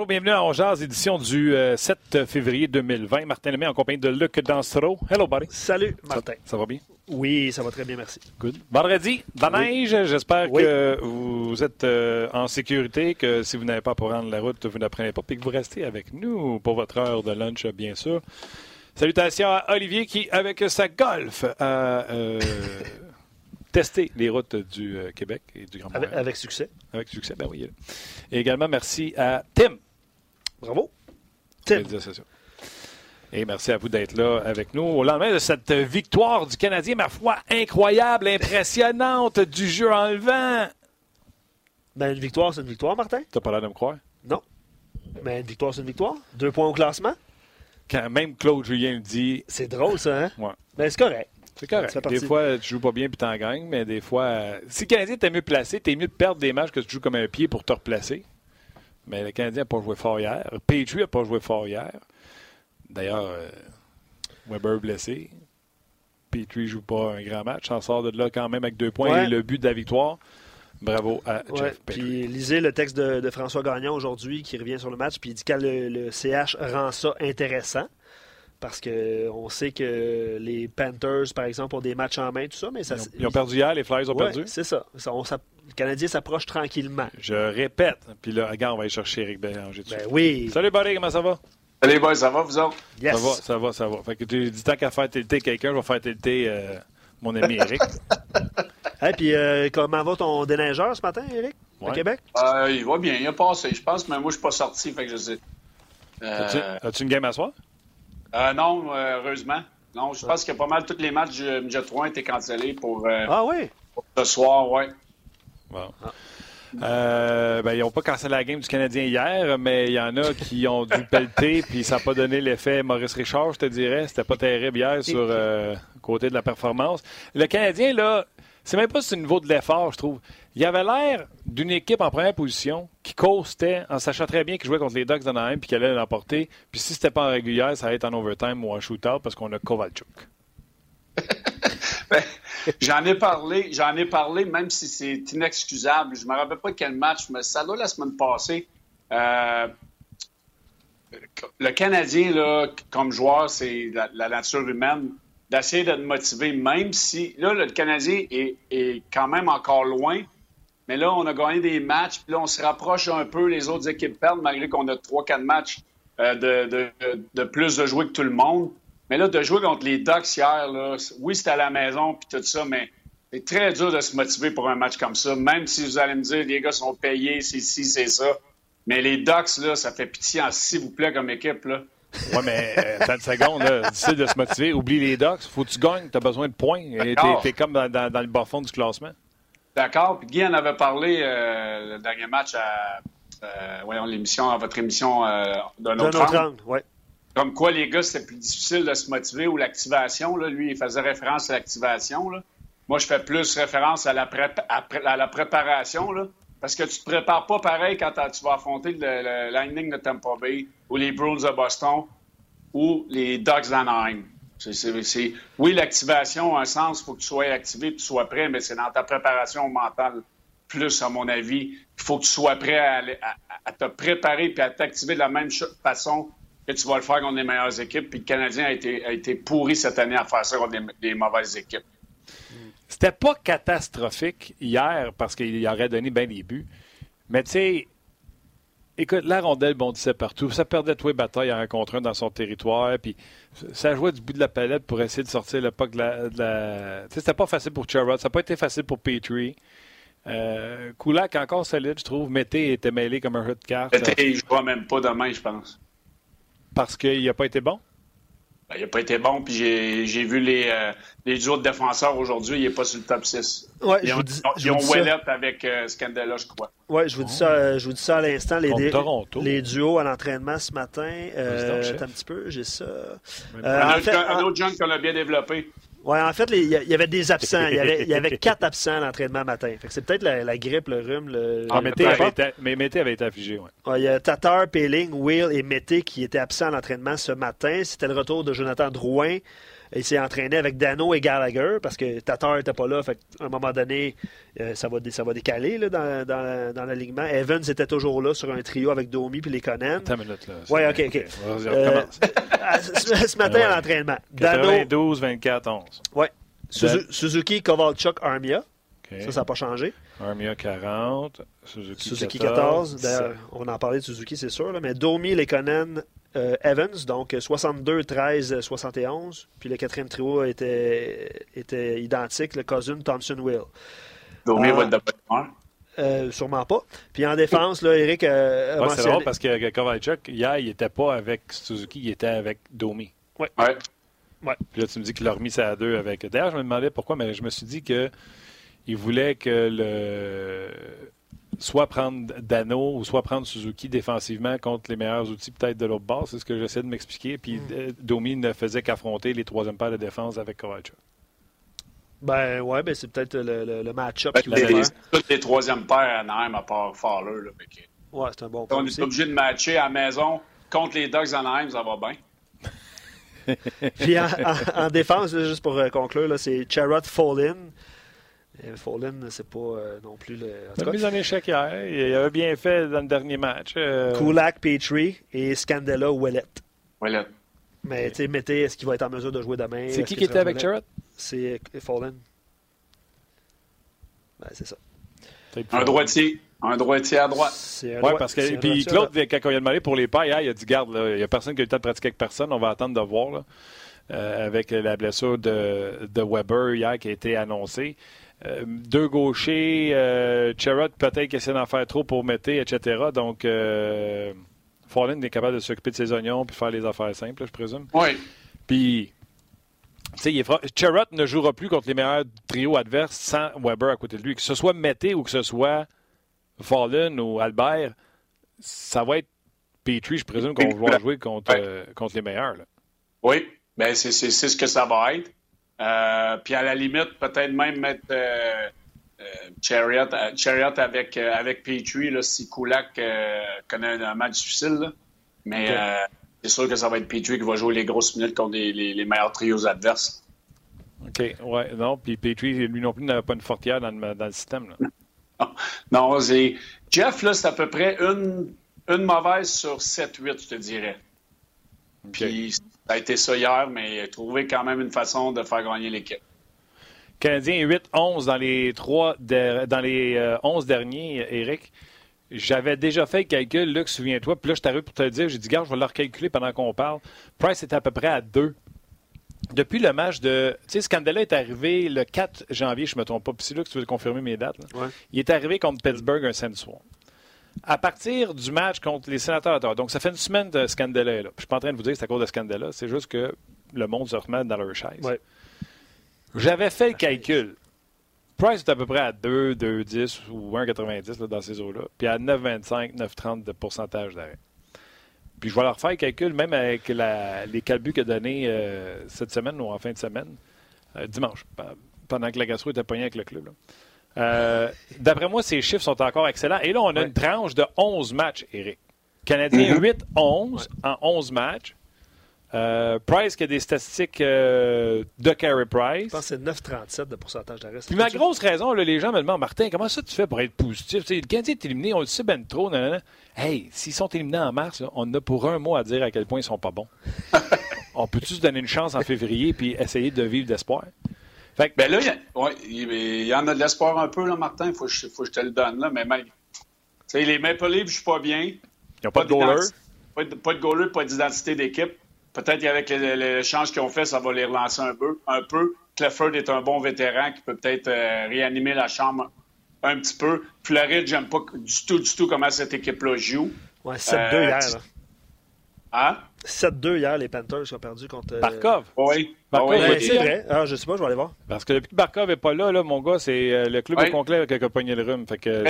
Bonjour, bienvenue à Ongeaz, édition du 7 euh, février 2020. Martin Lemay en compagnie de Luc Danstro. Hello, buddy. Salut, Martin. Ça, va bien? Oui, ça va très bien, merci. Good. Vendredi, de la neige. J'espère que vous êtes euh, en sécurité, que si vous n'avez pas pour rendre la route, vous n'apprenez pas, puis que vous restez avec nous pour votre heure de lunch, bien sûr. Salutations à Olivier qui, avec sa golf, a euh, testé les routes du Québec et du Grand Montréal. Avec, avec, succès. Avec succès, ben oui. Et également, merci à Tim. Bravo. Tim. Et merci à vous d'être là avec nous au lendemain de cette victoire du Canadien, ma foi, incroyable, impressionnante, du jeu enlevant. Ben, une victoire, c'est une victoire, Martin. T'as pas l'air de me croire? Non. Mais une victoire, c'est une victoire. Deux points au classement. Quand même Claude Julien me dit. C'est drôle, ça, hein? Ouais. Ben, c'est correct. C'est correct. Des fois, tu joues pas bien puis t'en gagnes, mais des fois, euh, si le Canadien était mieux placé, t'es mieux de perdre des matchs que tu joues comme un pied pour te replacer. Mais le Canadien n'a pas joué fort hier. Petrie n'a pas joué fort hier. D'ailleurs, euh, Weber blessé. Petrie ne joue pas un grand match. En sort de là quand même avec deux points et le but de la victoire. Bravo à Jeff Petrie. Puis lisez le texte de, François Gagnon aujourd'hui qui revient sur le match. Puis il dit que le, CH rend ça intéressant parce qu'on sait que les Panthers, par exemple, ont des matchs en main, tout ça, mais ça, ils, ont, perdu hier, les Flyers ont perdu. C'est ça. le Canadien s'approche tranquillement. Je répète. Puis là, regarde, on va aller chercher Eric Bélanger. Ben oui. Salut, Barry, comment ça va? Salut, boys, ça va, vous autres? Ça va, ça va, ça va. Fait que tu dis tant qu'à faire tilter quelqu'un, je vais faire tilter euh, mon ami Eric. Et puis, euh, comment va ton déneigeur ce matin, Eric, au Québec? Euh, il va bien, il a passé, je pense, mais moi, je suis pas sorti, fait que je sais. As-tu une game à soir? Non, heureusement. Non, je pense que pas mal tous les matchs du Midget 3 ont été cancellés pour, ah, oui? pour ce soir, oui. Bon. Ah. Euh, ben, ils n'ont pas cancellé la game du Canadien hier, mais il y en a qui ont dû pelleter, puis ça n'a pas donné l'effet Maurice Richard, je te dirais. C'était pas terrible hier sur le euh, côté de la performance. Le Canadien, là, c'est même pas sur le niveau de l'effort, je trouve. Il avait l'air d'une équipe en première position qui coastait en sachant très bien qu'il jouait contre les Ducks d'Anaheim puis qu'elle allait l'emporter. Puis si c'était pas en régulière, ça allait être en overtime ou en shootout parce qu'on a Kovalchuk. Ben, j'en ai parlé, j'en ai parlé, même si c'est inexcusable. Je me rappelle pas quel match, mais ça là la semaine passée. Euh, le Canadien, là, comme joueur, c'est la, nature humaine d'essayer de te motiver, même si là, le Canadien est, quand même encore loin. Mais là, on a gagné des matchs, puis là, on se rapproche un peu. Les autres équipes perdent, malgré qu'on a 3-4 matchs euh, de, de, plus de jouer que tout le monde. Mais là, de jouer contre les Ducks hier, là, oui, c'était à la maison puis tout ça, mais c'est très dur de se motiver pour un match comme ça. Même si vous allez me dire, les gars sont payés, c'est ci, c'est ça. Mais les Ducks, là, ça fait pitié, s'il vous plaît, comme équipe. Là. Oui, mais euh, une seconde, difficile de se motiver. Oublie les Ducks. Faut que tu gagnes, tu as besoin de points. Tu es, comme dans, le bas fond du classement. D'accord. Puis Guy en avait parlé euh, le dernier match à, euh, voyons, l'émission, à votre émission euh, d'un autre, angle. Ouais. Comme quoi, les gars, c'était plus difficile de se motiver ou l'activation. Lui, il faisait référence à l'activation. Moi, je fais plus référence à la, à, la préparation. Là, parce que tu te prépares pas pareil quand tu vas affronter le, Lightning de Tampa Bay ou les Bruins de Boston ou les Ducks d'Anaheim. Oui, l'activation a un sens, il faut que tu sois activé que tu sois prêt, mais c'est dans ta préparation mentale plus, à mon avis. Il faut que tu sois prêt à, te préparer et à t'activer de la même façon tu vas le faire contre les meilleures équipes. Puis le Canadien a été, a été pourri cette année à faire ça contre des, mauvaises équipes. C'était pas catastrophique hier parce qu'il aurait donné bien des buts. Mais tu sais, écoute, la rondelle bondissait partout. Ça perdait tous les batailles à un contre un dans son territoire. Puis ça jouait du bout de la palette pour essayer de sortir le puck de la. Tu sais, c'était pas facile pour Charrot. Ça n'a pas été facile pour Petrie. Euh, Kulak encore solide, je trouve. Mété était mêlé comme un hot carte. Mété, il ne même pas demain, je pense. Parce qu'il n'a pas été bon? Ben, il n'a pas été bon, puis j'ai vu les, euh, les autres défenseurs aujourd'hui, il n'est pas sur le top 6. Ouais, ils ont, dis, ils ont avec euh, Scandella, je crois. Oui, je vous dis ça, je vous dis ça à l'instant. Les, les, duos à l'entraînement ce matin. Euh, un petit peu, j'ai ça. un, un, autre jeune qu'on a bien développé. Oui, en fait, il y, avait des absents. Il y avait, quatre absents à l'entraînement matin. C'est peut-être la, grippe, le rhume. Le, ah, Mété avait, été, mais Mété avait été affligé, oui. Ouais, il y a Tatar, Péling, Will et Mété qui étaient absents à l'entraînement ce matin. C'était le retour de Jonathan Drouin. Il s'est entraîné avec Dano et Gallagher parce que Tatar n'était pas là. Fait à un moment donné, euh, ça, va, ça va décaler là, dans, dans, dans l'alignement. Evans était toujours là sur un trio avec Domi puis les Conan. Oui, OK, OK. Euh, ce matin ouais. à l'entraînement. 92, 24, 11. Oui. Suzuki, Kovalchuk, Armia. Okay. Ça, ça n'a pas changé. Armia 40, Suzuki, Suzuki 14. 14. on en parler de Suzuki, c'est sûr. Là, mais Domi, Lekonen, euh, Evans, donc 62, 13, 71. Puis le quatrième trio était, était identique, le Cousin, Thompson, Will. Domi euh, va être de euh, sûrement pas. Puis en défense, là, Eric. Euh, ouais, c'est drôle parce que Kovalchuk, hier, il n'était pas avec Suzuki, il était avec Domi. Oui. Ouais. Ouais. Puis là, tu me dis qu'il l'a remis ça à deux avec. D'ailleurs, je me demandais pourquoi, mais je me suis dit que il voulait que le soit prendre Dano ou soit prendre Suzuki défensivement contre les meilleurs outils peut-être de l'autre bord. C'est ce que j'essaie de m'expliquer. Puis mm. Domi ne faisait qu'affronter les troisième paires de défense avec Kovalchuk. Ben ouais, ben c'est peut-être le, le, match-up ben, qui les, Toutes les troisièmes paires à Anaheim à part Fowler. Là, ouais, c'est un bon point. On est obligé de matcher à la maison contre les Dogs Anaheim, ça va bien. Puis en, en, défense, juste pour euh, conclure, c'est Charrot Fallin. Fallin, c'est pas euh, non plus le. Il a mis en échec hier. Il avait bien fait dans le dernier match. Euh... Kulak, Petrie et Scandella Ouellet. Ouellet. Mais tu sais, mettez, est-ce qu'il va être en mesure de jouer demain? C'est qui qui était avec Charrot? c'est Fallen. Ben, c'est ça. Un droitier. Un droitier à droite. Oui, parce que. Puis Claude, quand il a demandé pour les pailles, il a dit garde, il n'y a personne qui a eu le temps de pratiquer avec personne, on va attendre de voir. Là, euh, avec la blessure de, de, Weber hier qui a été annoncée. Euh, deux gauchers, euh, peut-être qu'il essaie d'en faire trop pour mettre, etc. Donc, euh, Fallen est capable de s'occuper de ses oignons puis faire les affaires simples, je présume. Oui. Puis Cherrott ne jouera plus contre les meilleurs trios adverses sans Weber à côté de lui. Que ce soit Mété ou que ce soit Fallen ou Albert, ça va être Petrie, je présume qu'on va jouer contre, euh, contre les meilleurs. Là. Oui, ben c'est ce que ça va être. Euh, puis à la limite, peut-être même mettre euh, Chariot, Chariot, avec, avec Petrie là, si Kulak connaît un match difficile. Mais c'est sûr que ça va être Petrie qui va jouer les grosses minutes contre les, les, meilleurs trios adverses. OK, ouais, non, puis Petrie, lui non plus, n'avait pas une fortière dans le, dans le système. Là. non, c'est... Jeff, là, c'est à peu près une, une mauvaise sur 7-8, je te dirais. Puis ça a été ça hier, mais il a trouvé quand même une façon de faire gagner l'équipe. Canadien 8-11 dans les trois dans les 11 euh, derniers, Eric. J'avais déjà fait le calcul, Luc, souviens-toi. Puis là, je t'arrive pour te le dire. J'ai dit, gars, je vais le recalculer pendant qu'on parle. Price était à peu près à 2. Depuis le match de. Tu sais, Scandella est arrivé le 4 janvier, je ne me trompe pas. Puis c'est là que tu veux confirmer mes dates. Il est arrivé contre Pittsburgh un samedi soir. À partir du match contre les sénateurs donc ça fait une semaine de Scandella là. Je ne suis pas en train de vous dire que c'est à cause de Scandella, c'est juste que le monde se remet dans leur chaise. J'avais fait le calcul. Price est à peu près à 2, 2,10 ou 1,90 dans ces eaux-là. Puis à 9,25, 9,30 de pourcentage d'arrêt. Puis je vais leur faire le calcul, même avec les calbuts qu'il a donnés euh, cette semaine ou en fin de semaine, euh, dimanche, pendant que la gastro était poignée avec le club. Euh, d'après moi, ces chiffres sont encore excellents. Et là, on a une tranche de 11 matchs, Eric. Canadien 8-11 mm-hmm. en 11 matchs. Euh, Price qui a des statistiques euh, de Carey Price. Je pense que c'est 9,37 de pourcentage d'arrêt. Puis ma grosse raison, là, les gens me demandent Martin, comment ça tu fais pour être positif? Le Canadien est éliminé, on le sait ben trop. Hey, s'ils sont éliminés en mars, on a pour un mois à dire à quel point ils sont pas bons. on peut-tu se donner une chance en février puis essayer de vivre d'espoir? Fait que, ben là, il y, en a de l'espoir un peu, là, Martin. Il faut, faut, que je te le donne. Là, mais les Maple Leafs, je suis pas bien. Ils n'ont pas, de goaler. Pas de, pas de goaler, pas d'identité d'équipe. Peut-être qu'avec l'échange qu'ils ont fait, ça va les relancer un peu. Un peu. Clifford est un bon vétéran qui peut peut-être euh, réanimer la chambre un petit peu. Floride, j'aime pas du tout, du tout comment cette équipe-là joue. Ouais, 7-2 euh, hier. Hein? 7-2 hier, les Panthers ont perdu contre. Euh, Barkov. Oui. Barkov, c'est vrai. Ah, je sais pas, je vais aller voir. Parce que depuis que Barkov n'est pas là, là, mon gars, c'est le club au complet qui a pogné le rhume. Fait que,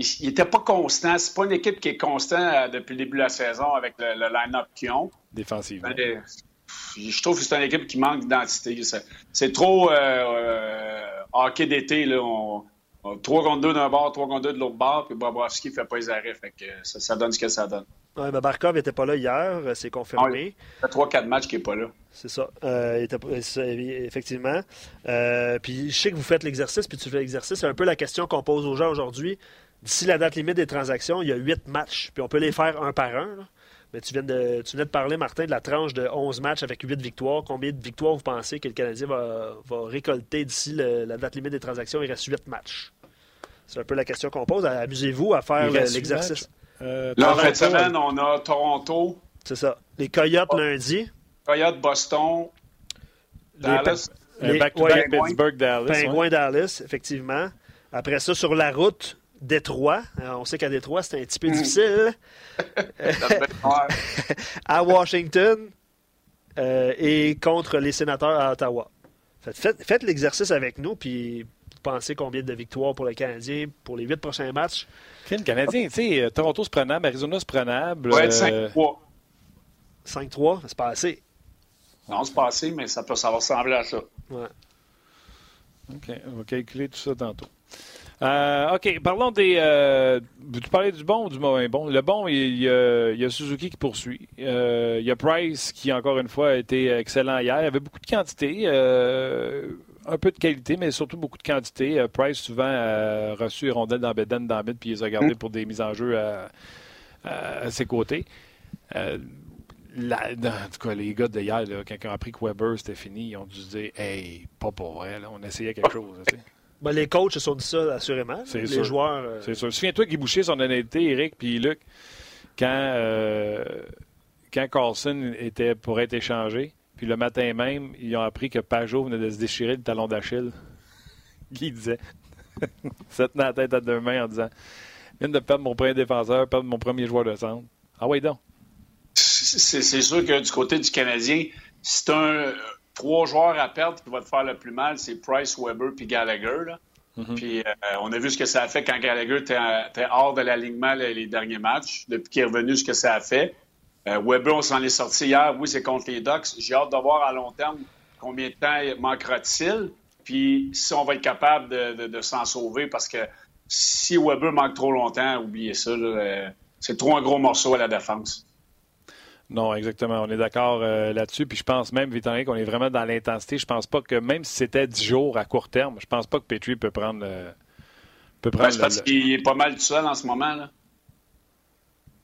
il n'était pas constant. C'est pas une équipe qui est constante euh, depuis le début de la saison avec le, line-up qu'ils ont. Défensivement. Ben, je trouve que c'est une équipe qui manque d'identité. C'est trop euh, euh, hockey d'été. Là. 3 contre 2 d'un bord, 3 contre 2 de l'autre bord, puis Bobrovski ne fait pas les arrêts. Fait que ça, donne ce que ça donne. Ouais, mais Barkov n'était pas là hier, c'est confirmé. Il y a 3-4 matchs qui n'est pas là. C'est ça. Euh, effectivement. Euh, puis je sais que vous faites l'exercice, puis tu fais l'exercice. C'est un peu la question qu'on pose aux gens aujourd'hui. D'ici la date limite des transactions, il y a 8 matchs, puis on peut les faire un par un. Mais tu viens, de, tu de parler, Martin, de la tranche de 11 matchs avec 8 victoires. Combien de victoires vous pensez que le Canadien va, récolter d'ici la date limite des transactions? Il reste 8 matchs. C'est un peu la question qu'on pose. Amusez-vous à faire l'exercice. Euh, Là, en fin de semaine, on a Toronto. C'est ça. Les Coyotes lundi. Coyotes Boston. Dallas. Les, back to back Pittsburgh, Dallas. Pingouin Dallas, effectivement. Après ça, sur la route, Détroit. on sait qu'à Détroit, c'est un petit peu mm. difficile. à Washington euh, et contre les sénateurs à Ottawa. Faites, faites, l'exercice avec nous, puis pensez combien de victoires pour le Canadien pour les huit prochains matchs? Le Canadien, tu sais, euh, Toronto c'est prenable, Arizona c'est prenable. Ouais, 5-3. 5-3, c'est pas assez. Non, c'est pas assez, mais ça peut ça va ressembler à ça. Ouais. OK, on va calculer tout ça tantôt. Euh, OK, parlons des. Euh, tu parlais du bon ou du mauvais? Bon? Le bon, il y a, Suzuki qui poursuit. Euh, il y a Price qui, encore une fois, a été excellent hier. Il y avait beaucoup de quantité, un peu de qualité, mais surtout beaucoup de quantité. Price, souvent, a reçu les rondelles dans Beden, dans Bed, puis il les a gardées pour des mises en jeu à, ses côtés. en tout cas, les gars de hier, quand ils ont appris que Weber c'était fini, ils ont dû se dire Hey, pas pour vrai, on essayait quelque chose. Ben, les coachs se sont dit ça, assurément. Les joueurs. Euh, C'est sûr. Souviens-toi qui bouchait son honnêteté, Eric puis Luc, quand, euh, quand Carlson était pour être échangé. Puis le matin même, ils ont appris que Pajot venait de se déchirer le talon d'Achille. Qui disait Se tenait la tête à deux mains en disant Je viens de perdre mon premier défenseur, perdre mon premier joueur de centre. Ah oui, donc. C'est sûr que du côté du Canadien, c'est un trois joueurs à perdre qui vont te faire le plus mal, c'est Price, Weber puis Gallagher. Mm-hmm. Puis euh, on a vu ce que ça a fait quand Gallagher était, hors de l'alignement les, derniers matchs. Depuis qu'il est revenu, ce que ça a fait. Euh, Weber, on s'en est sorti hier. Oui, c'est contre les Ducks. J'ai hâte de voir à long terme combien de temps manquera-t-il. Puis si on va être capable de, s'en sauver parce que si Weber manque trop longtemps, oubliez ça. Euh, c'est trop un gros morceau à la défense. Non, exactement. On est d'accord euh, là-dessus. Puis je pense même, Vitanric, qu'on est vraiment dans l'intensité. Je pense pas que même si c'était 10 jours à court terme, je pense pas que Petrie peut prendre. peut prendre ben, parce qu'il est pas mal tout seul en ce moment. Là.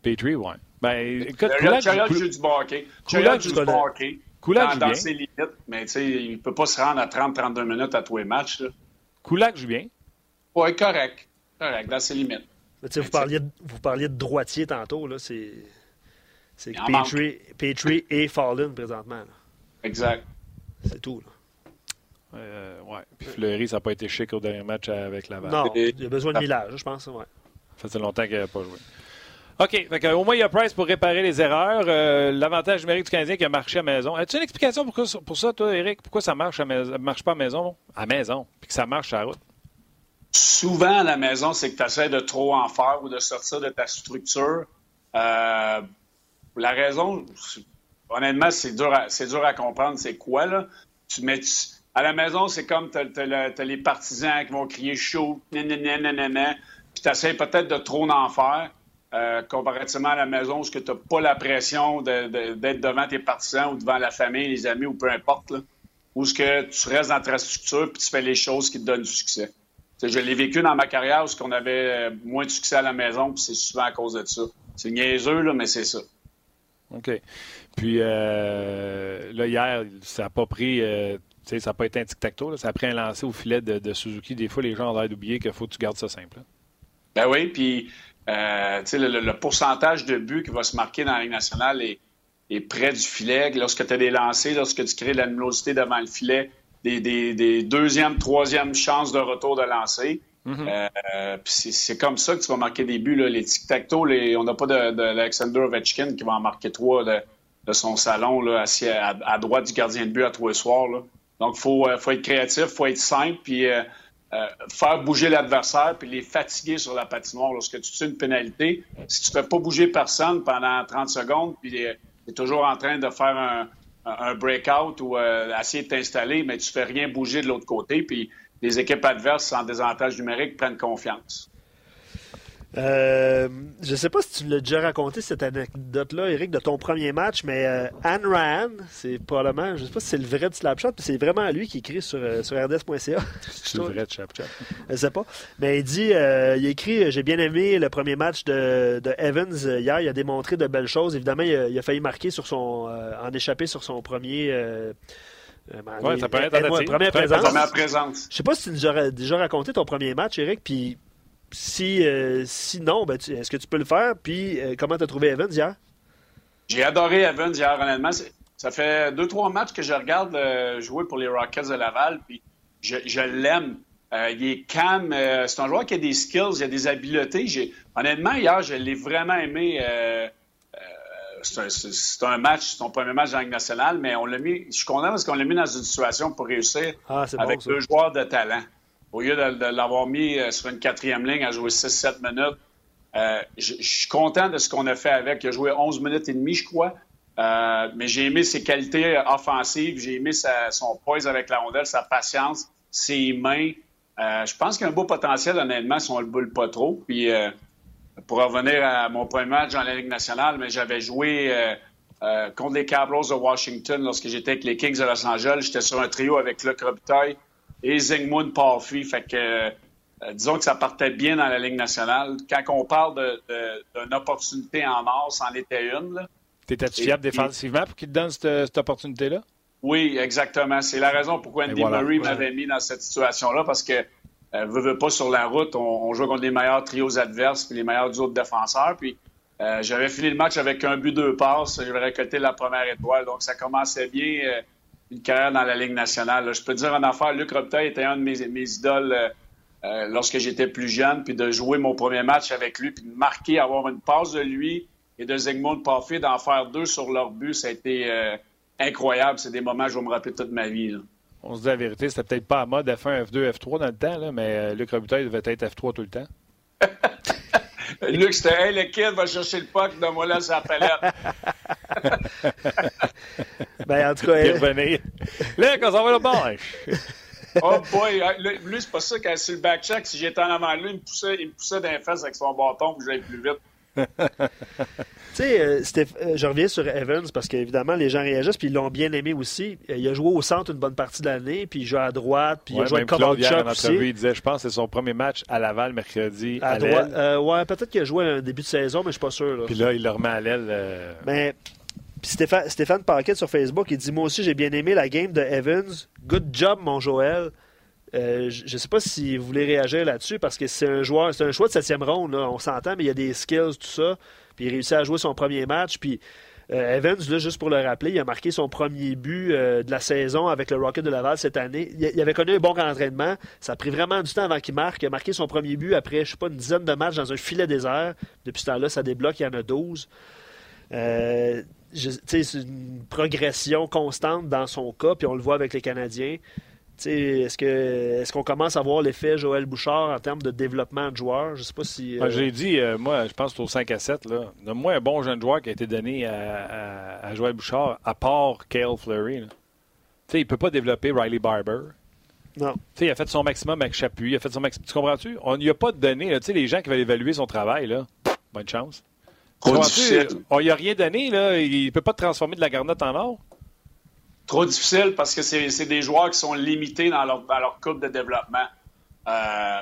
Petrie, oui. Ben, écoute, Kulak joue du hockey. Kulak joue du hockey. Kulak dans, dans ses limites, mais tu sais, il peut pas se rendre à 30-32 minutes à tous les matchs. Là. Kulak joue bien. Oui, correct. Correct, dans ses limites. Mais, vous, parliez de, vous parliez de droitier tantôt. Là, c'est... C'est Petrie, et Fallen présentement. Exact. C'est tout. Là. Euh, ouais. Puis Fleury, ça n'a pas été chic au dernier match avec Laval. Non, il a besoin de millage, je pense. Ouais. Ça fait longtemps qu'il n'a pas joué. OK. au moins, il y a Price pour réparer les erreurs. Euh, l'avantage numérique du Canadien qui a marché à maison. As-tu une explication pour, pour ça, toi, Eric? Pourquoi ça marche à marche pas à maison? À maison. Puis que ça marche à la route? Souvent, à la maison, c'est que tu essaies de trop en faire ou de sortir de ta structure. Euh, la raison, honnêtement, c'est dur, à, dur à comprendre. C'est quoi, là? Tu mets, à la maison, c'est comme tu as, les partisans qui vont crier chaud, puis tu essaies peut-être de trop en faire. Euh, comparativement à la maison, où tu n'as pas la pression d'être devant tes partisans ou devant la famille, les amis ou peu importe, là, où ce que tu restes dans ta structure puis tu fais les choses qui te donnent du succès? je l'ai vécu dans ma carrière où on avait moins de succès à la maison, puis c'est souvent à cause de ça. C'est niaiseux, là, mais c'est ça. OK. Puis euh, là, hier, ça n'a pas pris. Euh, ça n'a pas été un tic-tac-toe. Ça a pris un lancer au filet de, Suzuki. Des fois, les gens ont l'air d'oublier qu'il faut que tu gardes ça simple. Ben oui, puis euh, le, le, pourcentage de buts qui va se marquer dans la Ligue nationale est, près du filet. Lorsque tu as des lancers, lorsque tu crées de l'animosité devant le filet, des, des, des deuxième, troisième chances de retour de lancer. Mm-hmm. Euh, c'est comme ça que tu vas marquer des buts. Les tic-tac-toe, on n'a pas d'Alexander Ovechkin qui va en marquer trois de, son salon là, assis à, droite du gardien de but à les soirs. Donc, il faut, euh, faut, être créatif, il faut être simple, puis euh, faire bouger l'adversaire, puis les fatiguer sur la patinoire. Lorsque tu tues une pénalité, si tu ne fais pas bouger personne pendant 30 secondes, puis tu es toujours en train de faire un, breakout ou essayer de t'installer, mais tu ne fais rien bouger de l'autre côté, puis les équipes adverses en désavantage numérique prennent confiance. Euh, je ne sais pas si tu l'as déjà raconté cette anecdote-là, Eric, de ton premier match, mais euh, Anne Rand, c'est probablement, je ne sais pas si c'est le vrai de Slapchat, mais c'est vraiment lui qui écrit sur, euh, sur RDS.ca. C'est le vrai de Snapchat. Je ne sais pas. Mais il dit, euh, il écrit, j'ai bien aimé le premier match de, de Evans hier. Il a démontré de belles choses. Évidemment, il a, il a failli marquer sur son, en échapper sur son premier. Euh, ouais, ça première tentative. Première présence. Première présence. Je sais pas si tu nous as déjà raconté ton premier match, Eric, puis si, euh, si non, ben, est-ce que tu peux le faire? Puis euh, comment tu as trouvé Evans hier? J'ai adoré Evans hier, honnêtement. Ça fait deux, trois matchs que je regarde euh, jouer pour les Rockets de Laval, puis je, je l'aime. il est calme. c'est un joueur qui a des skills, il a des habiletés. Honnêtement, hier, je l'ai vraiment aimé. c'est un, match, c'est son premier match dans la Ligue nationale, mais on l'a mis. Je suis content parce qu'on l'a mis dans une situation pour réussir ah, avec bon, deux joueurs de talent au lieu de, l'avoir mis euh, sur une quatrième ligne à jouer 6-7 minutes. Euh, je suis content de ce qu'on a fait avec. Il a joué 11 minutes et demie, je crois. Euh, mais j'ai aimé ses qualités offensives, j'ai aimé son poise avec la rondelle, sa patience, ses mains. je pense qu'il a un beau potentiel, honnêtement, si on le boule pas trop. Puis, pour revenir à mon premier match dans la Ligue nationale, mais j'avais joué contre les Cabros de Washington lorsque j'étais avec les Kings de Los Angeles. J'étais sur un trio avec Luc Robitaille, et Zingmund Parfy. Fait que, euh, disons que ça partait bien dans la Ligue nationale. Quand on parle d'une opportunité en or, c'en était une. T'étais-tu fiable défensivement pour qu'il te donne cette, opportunité-là? Oui, exactement. C'est la raison pourquoi Andy Murray m'avait mis dans cette situation-là, parce que euh, veut, pas sur la route, on, joue contre les meilleurs trios adverses puis les meilleurs duos de défenseurs. Puis euh, j'avais fini le match avec un but, deux passes. J'avais récolté la première étoile, donc ça commençait bien. Euh, une carrière dans la Ligue nationale. Je peux dire en affaire, Luc Robitaille était un de mes, idoles euh, euh, lorsque j'étais plus jeune, puis de jouer mon premier match avec lui, puis de marquer, avoir une passe de lui et de Zygmunt Parfait, d'en faire deux sur leur but, ça a été euh, incroyable. C'est des moments que je vais me rappeler toute ma vie. On se dit la vérité, c'était peut-être pas en mode F1, F2, F3 dans le temps, mais Luc Robitaille devait être F3 tout le temps. Luc, c'était Hey, le kid va chercher le puck, donne-moi là sa palette. ben, en tout cas. Elle... Luc, on s'en va là-bas. oh boy, lui, c'est pas ça, quand c'est le back-check, si j'étais en avant de lui, il me poussait, il me poussait dans les fesses avec son bâton pour que j'aille plus vite. tu sais, euh, euh, je reviens sur Evans parce qu'évidemment, les gens réagissent puis ils l'ont bien aimé aussi. Euh, il a joué au centre une bonne partie de l'année, puis il joue à droite, puis il a joué comme Kovalchuk aussi. Il disait, je pense que c'est son premier match à Laval mercredi à, droite. ouais, peut-être qu'il a joué un début de saison, mais je suis pas sûr. Puis là, il le remet à l'aile. Mais puis Stéphane, Stéphane Paquet sur Facebook, il dit Moi aussi, j'ai bien aimé la game de Evans. Good job, mon Joël. Euh, je ne sais pas si vous voulez réagir là-dessus parce que c'est un joueur, c'est un choix de septième ronde, on s'entend, mais il y a des skills, tout ça. Puis il réussit à jouer son premier match. Puis euh, Evans, là, juste pour le rappeler, il a marqué son premier but euh, de la saison avec le Rocket de Laval cette année. Il, avait connu un bon entraînement. Ça a pris vraiment du temps avant qu'il marque. Il a marqué son premier but après, je sais pas, une dizaine de matchs dans un filet désert. Depuis ce temps-là, ça débloque, il y en a 12 c'est une progression constante dans son cas, puis on le voit avec les Canadiens. Est-ce que est-ce qu'on commence à voir l'effet Joël Bouchard en termes de développement de joueur? Je sais pas si. Euh, J'ai dit, euh, moi, je pense que c'est au 5 à 7. Là. Donne-moi un bon jeune joueur qui a été donné à, Joël Bouchard, à part Cale Fleury. Il ne peut pas développer Riley Barber. Non. il a fait son maximum avec Chapuis. Il a fait son maximum. Tu comprends-tu? On n'y a pas donné. Là, les gens qui veulent évaluer son travail, là, bonne chance. Trop difficile. On n'y a rien donné, là. Il ne peut pas transformer de la garnotte en or. Trop difficile parce que c'est des joueurs qui sont limités dans leur, dans courbe de développement. Euh,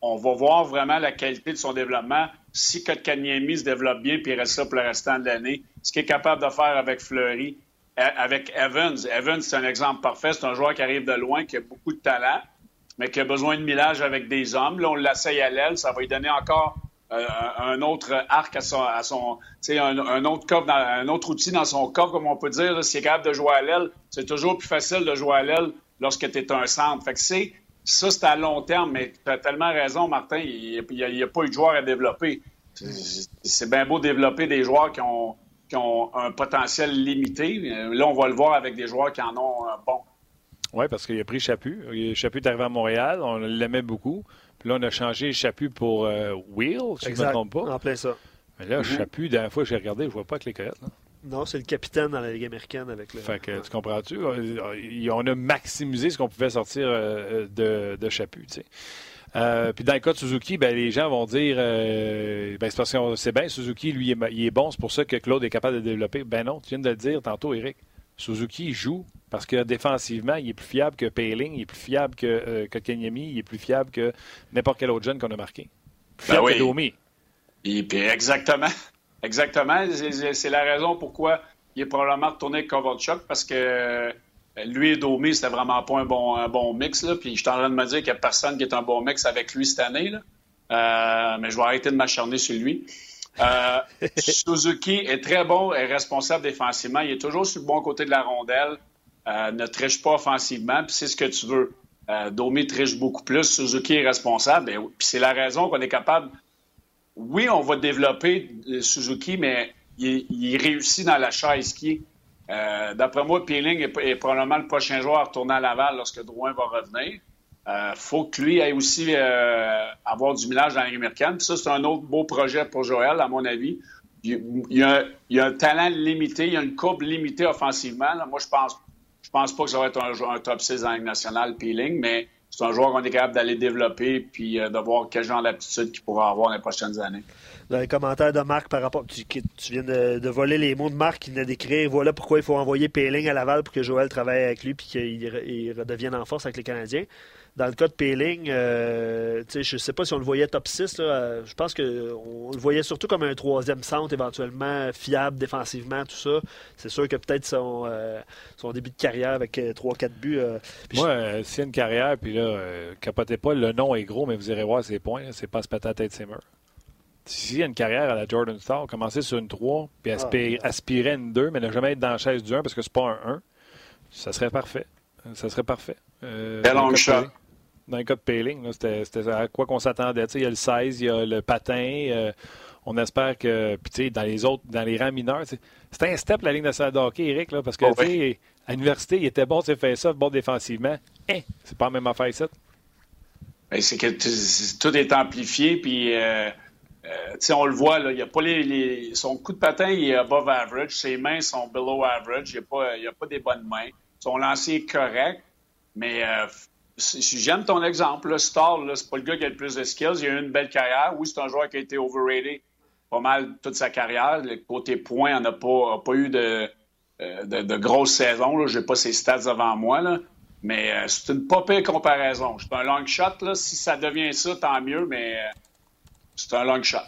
on, va voir vraiment la qualité de son développement si Kotkaniemi se développe bien puis reste ça pour le restant de l'année. Ce qu'il est capable de faire avec Fleury, avec Evans. Evans, c'est un exemple parfait. C'est un joueur qui arrive de loin, qui a beaucoup de talent, mais qui a besoin de millage avec des hommes. Là, on l'essaye à l'aile. Ça va lui donner encore euh, un autre arc à son, un, autre outil dans son corps, comme on peut dire. S'il est capable de jouer à l'aile, c'est toujours plus facile de jouer à l'aile lorsque tu es un centre. Fait que c'est, ça, c'est à long terme, mais tu as tellement raison, Martin, il n'y a, pas eu de joueurs à développer. C'est bien beau développer des joueurs qui ont, qui ont un potentiel limité. Là, on va le voir avec des joueurs qui en ont un bon. Oui, parce qu'il a pris Chaput. Chaput est arrivé à Montréal, on l'aimait beaucoup. Puis là, on a changé Chapu pour euh, Wheel, si je ne me trompe pas. En plein ça. Mais là, mm -hmm. Chapu, la dernière fois que j'ai regardé, je ne vois pas avec les coyotes. Non, c'est le capitaine dans la Ligue américaine avec le. Fait que, tu comprends-tu? On a maximisé ce qu'on pouvait sortir euh, de, de Chapu, tu sais. Euh, puis dans le cas de Suzuki, ben, les gens vont dire euh, ben, c'est parce que c'est bien, Suzuki, lui, il est, bon, c'est pour ça que Claude est capable de développer. Ben non, tu viens de le dire tantôt, Eric. Suzuki joue parce que défensivement, il est plus fiable que Payling, il est plus fiable que, euh, que Kenyami, il est plus fiable que n'importe quel autre jeune qu'on a marqué. Plus ben fiable que Domi. exactement. Exactement. C'est la raison pourquoi il est probablement retourné avec Kovalchuk parce que lui et Domi, c'était vraiment pas un bon, un bon mix. Là. Puis je suis en train de me dire qu'il n'y a personne qui est un bon mix avec lui cette année. Là. Euh, mais je vais arrêter de m'acharner sur lui. Euh, Suzuki est très bon et responsable défensivement. Il est toujours sur le bon côté de la rondelle. Euh, ne triche pas offensivement, puis c'est ce que tu veux. Domi triche beaucoup plus. Suzuki est responsable. puis c'est la raison qu'on est capable. Oui, on va développer Suzuki, mais il, réussit dans la chaise qui. Euh, d'après moi, Peeling est, probablement le prochain joueur à retourner à Laval lorsque Drouin va revenir. Il euh, faut que lui ait aussi euh, avoir du millage dans la américaine. ça, c'est un autre beau projet pour Joël, à mon avis. Il, y a, un talent limité, il y a une courbe limitée offensivement. Moi, je pense, je pense pas que ça va être un, top 6 en Ligue nationale, Peeling, mais c'est un joueur qu'on est capable d'aller développer puis de voir quel genre d'aptitude qu'il pourra avoir les prochaines années dans les commentaires de Marc par rapport. Tu, viens de, voler les mots de Marc qui venait d'écrire voilà pourquoi il faut envoyer Péling à Laval pour que Joël travaille avec lui et qu'il redevienne en force avec les Canadiens. Dans le cas de Péling, euh, je ne sais pas si on le voyait top 6. Euh, je pense qu'on le voyait surtout comme un troisième centre éventuellement fiable défensivement, tout ça. C'est sûr que peut-être son, euh, son début de carrière avec 3-4 buts. Moi, c'est une carrière, puis là, capotez pas, le nom est gros, mais vous irez voir ses points. C'est pas ce patate tête ses murs s'il y a une carrière à la Jordan Star, commencer sur une 3, puis ah. aspirer, à une 2, mais ne jamais être dans la chaise du 1 parce que c'est pas un 1, ça serait parfait. Ça serait parfait. Euh, shot. Dans le cas de Payling, c'était à quoi qu'on s'attendait. Il y a le 16, il y a le patin. Euh, on espère que, puis dans les autres, dans les rangs mineurs, c'était un step la ligne de salle hockey, Eric, là, parce que oh, à l'université, il était bon, il fait ça, bon défensivement. Hein, c'est pas la même affaire ça. Ben, c'est que tout est amplifié, puis. Euh, euh, on le voit, là, y a pas les, son coup de patin est above average, ses mains sont below average, il n'y a, pas des bonnes mains. Son lancer est correct, mais euh, j'aime ton exemple. Là, Star, c'est pas le gars qui a le plus de skills. Il a eu une belle carrière. Oui, c'est un joueur qui a été overrated pas mal toute sa carrière. Le côté point, on n'a pas, pas eu de, euh, de, grosses saisons. Je n'ai pas ses stats devant moi. Là. Mais c'est une pas pire comparaison. C'est un long shot. Là. Si ça devient ça, tant mieux, mais c'est un long shot.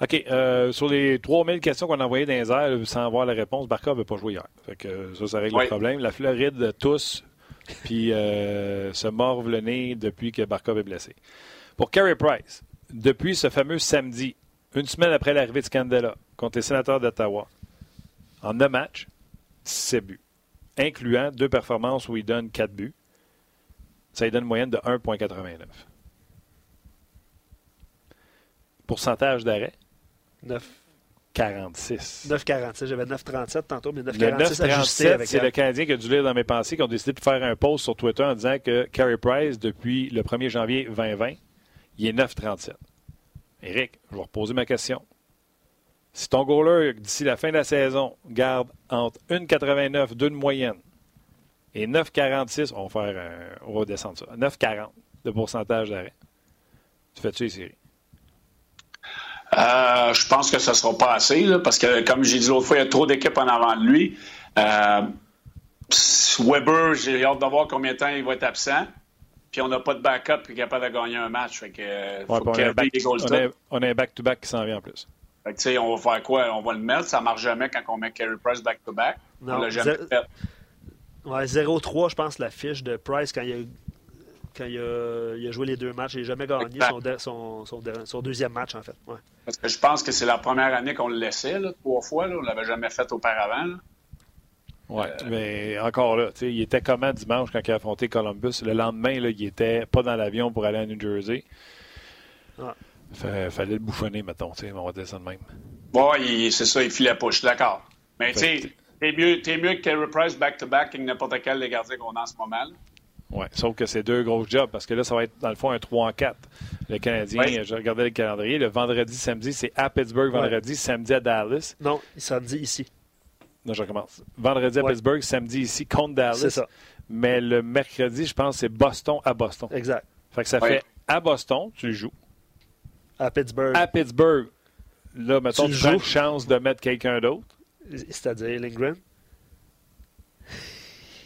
OK. Euh, sur les 3000 questions qu'on a envoyées dans les airs sans avoir la réponse, Barca ne veut pas jouer hier. que ça, ça règle le problème. La Floride tous, puis euh, se morve le nez depuis que Barkov est blessé. Pour Carey Price, depuis ce fameux samedi, une semaine après l'arrivée de Scandella contre les sénateurs d'Ottawa, en 9 matchs, 17 buts, incluant deux performances où il donne 4 buts. Ça lui donne une moyenne de 1,89. Pourcentage d'arrêt? 9,46. 9,46. J'avais 9,37 tantôt, mais 9,47 c'est le Canadien qui a dû lire dans mes pensées, qui ont décidé de faire un post sur Twitter en disant que Carey Price, depuis le 1er janvier 2020, il est 9,37. Éric, je vais reposer ma question. Si ton goaler, d'ici la fin de la saison, garde entre 1,89, 2 de moyenne, et 9,46, on, va faire on va descendre ça, 9,40 de pourcentage d'arrêt, tu fais-tu les séries? Euh, je pense que ce ne sera pas assez, parce que, comme j'ai dit l'autre fois, il y a trop d'équipes en avant de lui. Euh, Weber, j'ai hâte de voir combien de temps il va être absent. Puis on n'a pas de backup qui est capable de gagner un match. Fait que, faut on, a un back, on, a, un back-to-back qui s'en vient en plus. Fait que, on va faire quoi? On va le mettre. Ça ne marche jamais quand on met Carey Price back-to-back. On l'a jamais fait. Ouais, 0-3, je pense, la fiche de Price quand il a quand il a, joué les deux matchs. Il n'a jamais gagné son, son, deuxième match, en fait. Parce que je pense que c'est la première année qu'on le laissait, trois fois. On ne l'avait jamais fait auparavant. Oui, euh, mais encore là, il était comment dimanche quand il a affronté Columbus? Le lendemain, là, il n'était pas dans l'avion pour aller à New Jersey. Il fallait le bouffonner, mettons, on va dire ça de même. Oui, c'est ça, il filait pas, je suis d'accord. Mais tu sais, t'es mieux, es mieux que Carey Price back-to-back que n'importe quel des gardiens qu'on a en ce moment. Oui, sauf que c'est deux gros jobs parce que là, ça va être dans le fond un 3 en 4. Le Canadien, je regardais le calendrier, le vendredi, samedi, c'est à Pittsburgh, vendredi, samedi à Dallas. Non, samedi ici. Non, je recommence. Vendredi à Pittsburgh, samedi ici contre Dallas. C'est ça. Mais le mercredi, je pense, c'est Boston à Boston. Exact. Fait que ça fait à Boston, tu le joues. À Pittsburgh. À Pittsburgh, là, mettons, Tu tu, une chance de mettre quelqu'un d'autre. C'est-à-dire Lindgren?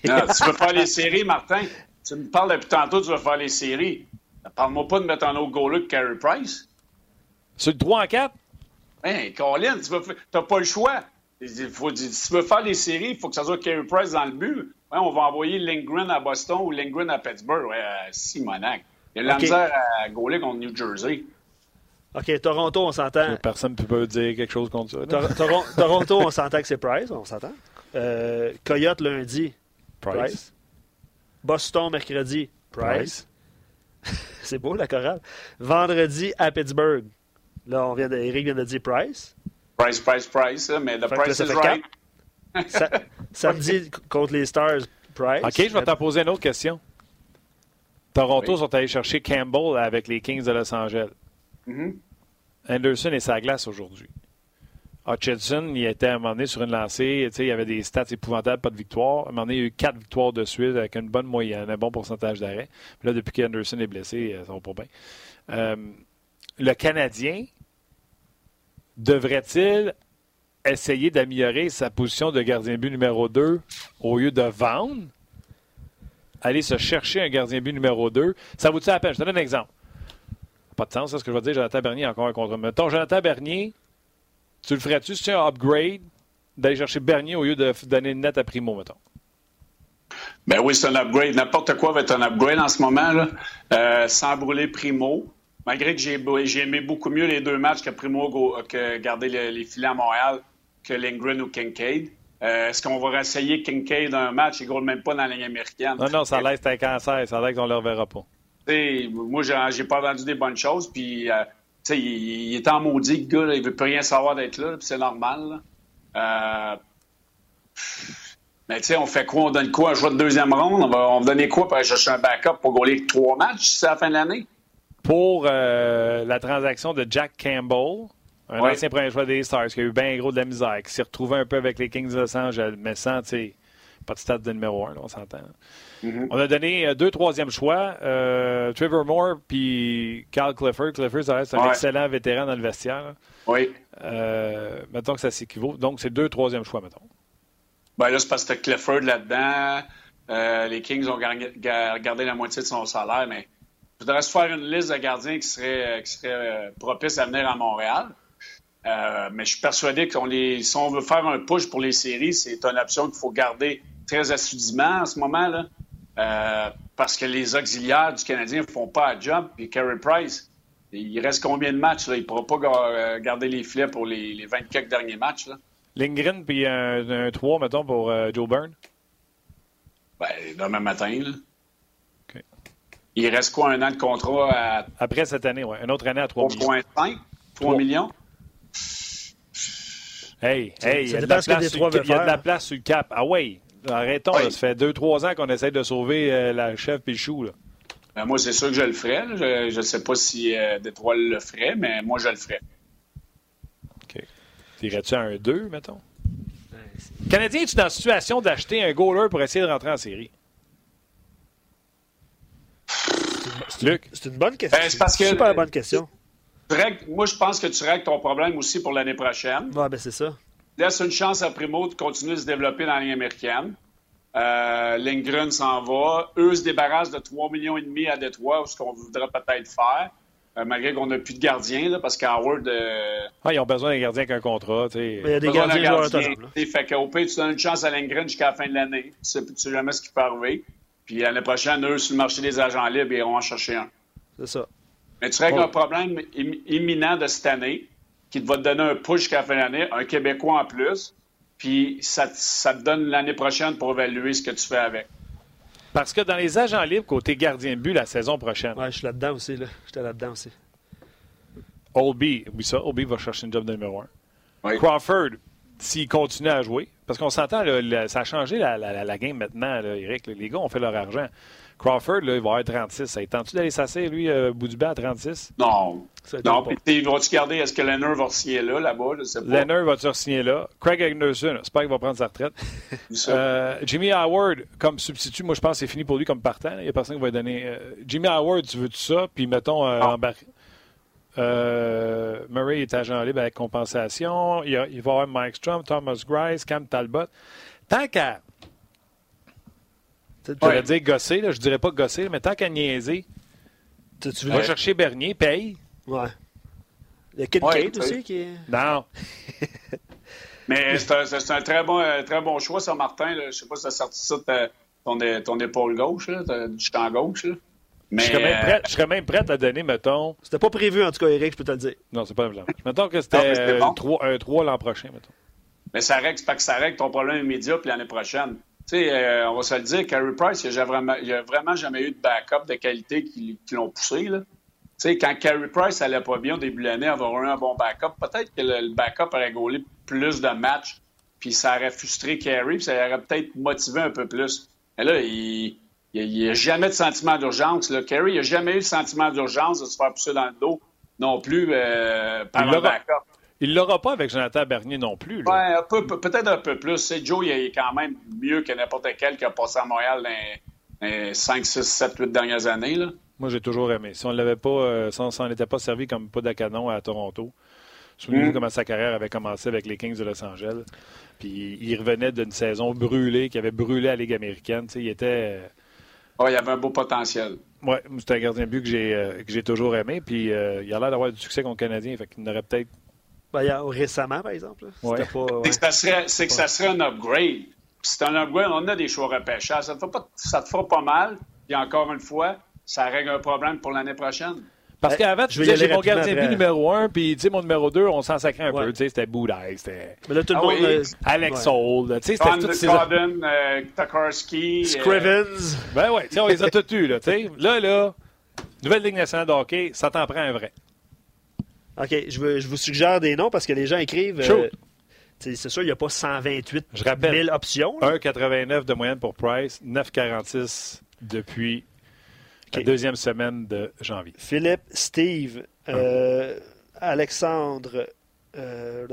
Non, tu veux faire les séries, Martin? Tu me parles depuis tantôt, tu veux faire les séries. Parle-moi pas de mettre un autre goaler que Carey Price. Sur le 3 en 4, Hein, Colin, tu n'as pas le choix. Il faut, si tu veux faire les séries, il faut que ça soit Carey Price dans le but. Ouais, on va envoyer Lindgren à Boston ou Lindgren à Pittsburgh. Ouais, euh, Simonac. Il y a de la misère à gauler contre New Jersey. OK, Toronto, on s'entend. personne ne peut dire quelque chose contre ça. là. Tor- Toron- Toronto, on s'entend que c'est Price, on s'entend. Euh, Coyote lundi, Price. Boston mercredi, Price. c'est beau la chorale. Vendredi à Pittsburgh. Là, on vient de, Eric vient de dire Price. Price, Price, Price. hein, mais là, price ça is right. Sa- samedi contre les Stars, Price. OK, je vais t'en poser une autre question. Toronto Oui. sont allés chercher Campbell avec les Kings de Los Angeles. Mhm. Anderson est sa glace aujourd'hui. Hutchinson, il était à un moment donné sur une lancée, il y avait des stats épouvantables, pas de victoire. À un moment donné, il y a eu quatre victoires de suite avec une bonne moyenne, un bon pourcentage d'arrêt. Là, depuis qu'Anderson est blessé, euh, ça va pas bien. Euh, le Canadien devrait-il essayer d'améliorer sa position de gardien but numéro 2 au lieu de vendre? Aller se chercher un gardien but numéro 2. Ça vaut-il la peine? Je te donne un exemple. Pas de sens, c'est ce que je vais dire. Jonathan Bernier encore un contre. Mettons, Jonathan Bernier, tu le ferais-tu si c'est un upgrade d'aller chercher Bernier au lieu de donner une net à Primo, mettons? Ben oui, c'est un upgrade. N'importe quoi va être un upgrade en ce moment, là. Euh, sans brûler Primo. Malgré que j'ai j'ai aimé beaucoup mieux les deux matchs que Primo go- que garder le- les filets à Montréal que Lindgren ou Kincaid. Euh, Est-ce qu'on va réessayer Kincaid un match? Il ne même pas dans la ligne américaine. Non, non, ça c'est un cancer. Ça a l'air qu'on ne le reverra pas. Moi, j'ai j'ai pas entendu des bonnes choses. Puis, euh, t'sais, il, il est en maudit, le gars. là, il veut plus rien savoir d'être là. puis c'est normal. là. Euh, mais tu sais, on fait quoi? On donne quoi? Un joueur de deuxième ronde? On va, on va donner quoi pour aller chercher un backup pour gauler trois matchs si c'est à la fin de l'année? Pour euh, la transaction de Jack Campbell, un Ouais. ancien premier choix des Stars qui a eu bien gros de la misère, qui s'est retrouvé un peu avec les Kings de Los Angeles, mais sans, tu sais, pas de stade de numéro un, là, on s'entend. Mhm. On a donné euh, deux troisièmes choix, euh, Trevor Moore puis Carl Clifford. Clifford, ça reste un Ouais. excellent vétéran dans le vestiaire. là. Oui. Euh, mettons que ça s'équivaut. Donc, c'est deux troisièmes choix, mettons. Ben là, c'est parce que Clifford là-dedans. Euh, les Kings ont gar- gar- gardé la moitié de son salaire, mais il faudrait se faire une liste de gardiens qui seraient, qui seraient euh, propices à venir à Montréal. Euh, mais je suis persuadé les, si on veut faire un push pour les séries, c'est une option qu'il faut garder très assidûment en ce moment, là. Euh, parce que les auxiliaires du Canadien ne font pas un job. Puis Carey Price, il reste combien de matchs? Là? Il ne pourra pas euh, garder les filets pour les, les 24 derniers matchs. Là. Lindgren puis un, un 3, mettons, pour euh, Joe Byrne. Ben, demain matin. Là. Il reste quoi, un an de contrat à Après cette année, oui. Une autre année à 3 millions. 3,5? 3 Trois. millions? Hey, hey, il y y a de la place sur le cap. Ah ouais, arrêtons. Oui. là. ça fait deux, trois ans qu'on essaie de sauver euh, la chef et le chou. Là. Ben, moi, c'est sûr que je le ferais. là. Je ne sais pas si euh, Détroit le ferait, mais moi, je le ferais. OK. T'irais-tu à un 2, mettons? Le Canadien, es-tu dans la situation d'acheter un goaler pour essayer de rentrer en série? Luc? C'est une bonne question. Ben, c'est parce que- Super bonne question. Moi, je pense que tu règles ton problème aussi pour l'année prochaine. Ouais, ben c'est ça. Laisse une chance à Primo de continuer de se développer dans la ligne américaine. Euh, Lindgren s'en va. Eux se débarrassent de 3,5 millions et demi à Détroit, ce qu'on voudrait peut-être faire, euh, malgré qu'on n'a plus de gardien, là, parce qu'Howard... Euh, Ah, ils ont besoin d'un gardien avec un contrat. il y a des gardiens gardien. Fait qu'au pire, tu donnes une chance à Lindgren jusqu'à la fin de l'année. Tu sais, tu sais jamais ce qui peut arriver. Puis l'année prochaine, eux, sur le marché des agents libres, ils iront en chercher un. C'est ça. Mais tu règles Oh. un problème im- imminent de cette année qui te va te donner un push jusqu'à la fin de l'année, un Québécois en plus, puis ça, te- ça te donne l'année prochaine pour évaluer ce que tu fais avec. Parce que dans les agents libres, côté gardien de but la saison prochaine, Ouais, je suis là-dedans aussi. Là. J'étais là-dedans aussi. Olby, oui, ça, Olby va chercher une job de numéro 1. Oui. Crawford, s'il continue à jouer, parce qu'on s'entend, ça a changé la, la- la- la game maintenant, là, Eric. les gars ont fait leur argent. Crawford, là, il va avoir 36. Ça tente-tu d'aller s'asseoir, lui, euh, bout du banc à 36? Non. Ça Non, puis ils vont-tu garder, est-ce que Leonard va signer là, là-bas? Sais pas. Leonard va-tu signer là? Craig Anderson, j'espère qu'il va prendre sa retraite. Euh, Jimmy Howard, comme substitut, moi, je pense que c'est fini pour lui comme partant. Il n'y a personne qui va lui donner. euh, Jimmy Howard, tu veux tout ça? Puis mettons, euh, embarquer. Murray est agent libre avec compensation. Il, y a- il va y avoir Mike Strom, Thomas Grice, Cam Talbot. Tant qu'à. Vais dire gosser, là, je dirais pas gosser, mais tant qu'à niaiser, Tu, tu va chercher Bernier, paye. Ouais. Il y a Kincaid Ouais, aussi oui. qui est. Non. Mais c'est un, c'est un très, bon, euh, très bon choix, ça, Martin. Là. Je sais pas si tu as sorti ça de ton, ton épaule gauche, là, du champ gauche. Là. Mais, Je serais, même euh, prêt, je serais même prêt à donner, mettons. C'était pas prévu, en tout cas, Eric, je peux te le dire. Non, c'est pas un blanc. Mettons que c'était euh, bon. 3, un 3 l'an prochain, mettons. mais ça règle, c'est pas que ça règle ton problème immédiat puis l'année prochaine. Tu sais, euh, on va se le dire, Carey Price, il n'y a, a vraiment jamais eu de backup de qualité qui, qui l'ont poussé. Là. Tu sais, quand Carey Price allait pas bien au début de l'année, avoir eu un bon backup, peut-être que le, le backup aurait gaulé plus de matchs, puis ça aurait frustré Carey, puis ça aurait peut-être motivé un peu plus. Mais là, il n'y a, jamais de sentiment d'urgence. Carey, il n'y a jamais eu de sentiment d'urgence de se faire pousser dans le dos non plus euh, par Il l'aura- backup. Il l'aura pas avec Jonathan Bernier non plus. là. Ouais, un peu- peut- peut-être un peu plus. C'est Joe, il est quand même mieux que n'importe quel qui a passé à Montréal dans les 5, 6, 7, 8 dernières années. Là. Moi, j'ai toujours aimé. Si on l'avait pas, euh, si on s'en était pas servi comme à canon à Toronto, souvenez-vous Mm. comment sa carrière avait commencé avec les Kings de Los Angeles. Puis il revenait d'une saison brûlée, qui avait brûlé la Ligue américaine. Tu sais, il était. euh, il avait un beau potentiel. Ouais, c'est un gardien de but que j'ai euh, que j'ai toujours aimé. Puis euh, il a l'air d'avoir du succès contre le Canadien. Fait qu'il aurait peut-être. Ben, il y a- récemment, par exemple. Ouais. C'est ouais. que ça serait, c'est que ça serait un upgrade. Puis c'est un upgrade, on a des choix repêchés. Ça te, fait pas, ça te fera pas mal. Puis encore une fois, ça règle un problème pour l'année prochaine. Parce Ouais, qu'avant, tu disais, j'ai mon gardien de but numéro un, puis tu sais, mon numéro 2, on s'en sacrait un Ouais. peu. Tu sais, c'était Boudaille, c'était Mais là, tout le Ah monde. oui. euh, Alex Ouais. Hall. Tu sais, c'était ces. Codden, euh, Tokarski. euh, Scrivens. Ben ouais, tu sais, on les a tous eus, là. tu sais. Là, là, nouvelle Ligue nationale de hockey, ça t'en prend un vrai. OK, je, veux- je vous suggère des noms parce que les gens écrivent. Euh, c'est sûr, il n'y a pas 128 Je rappelle. 000 options. là. 1,89 de moyenne pour Price, 9,46 depuis la deuxième semaine de janvier. Philippe, Steve, euh, Alexandre, euh,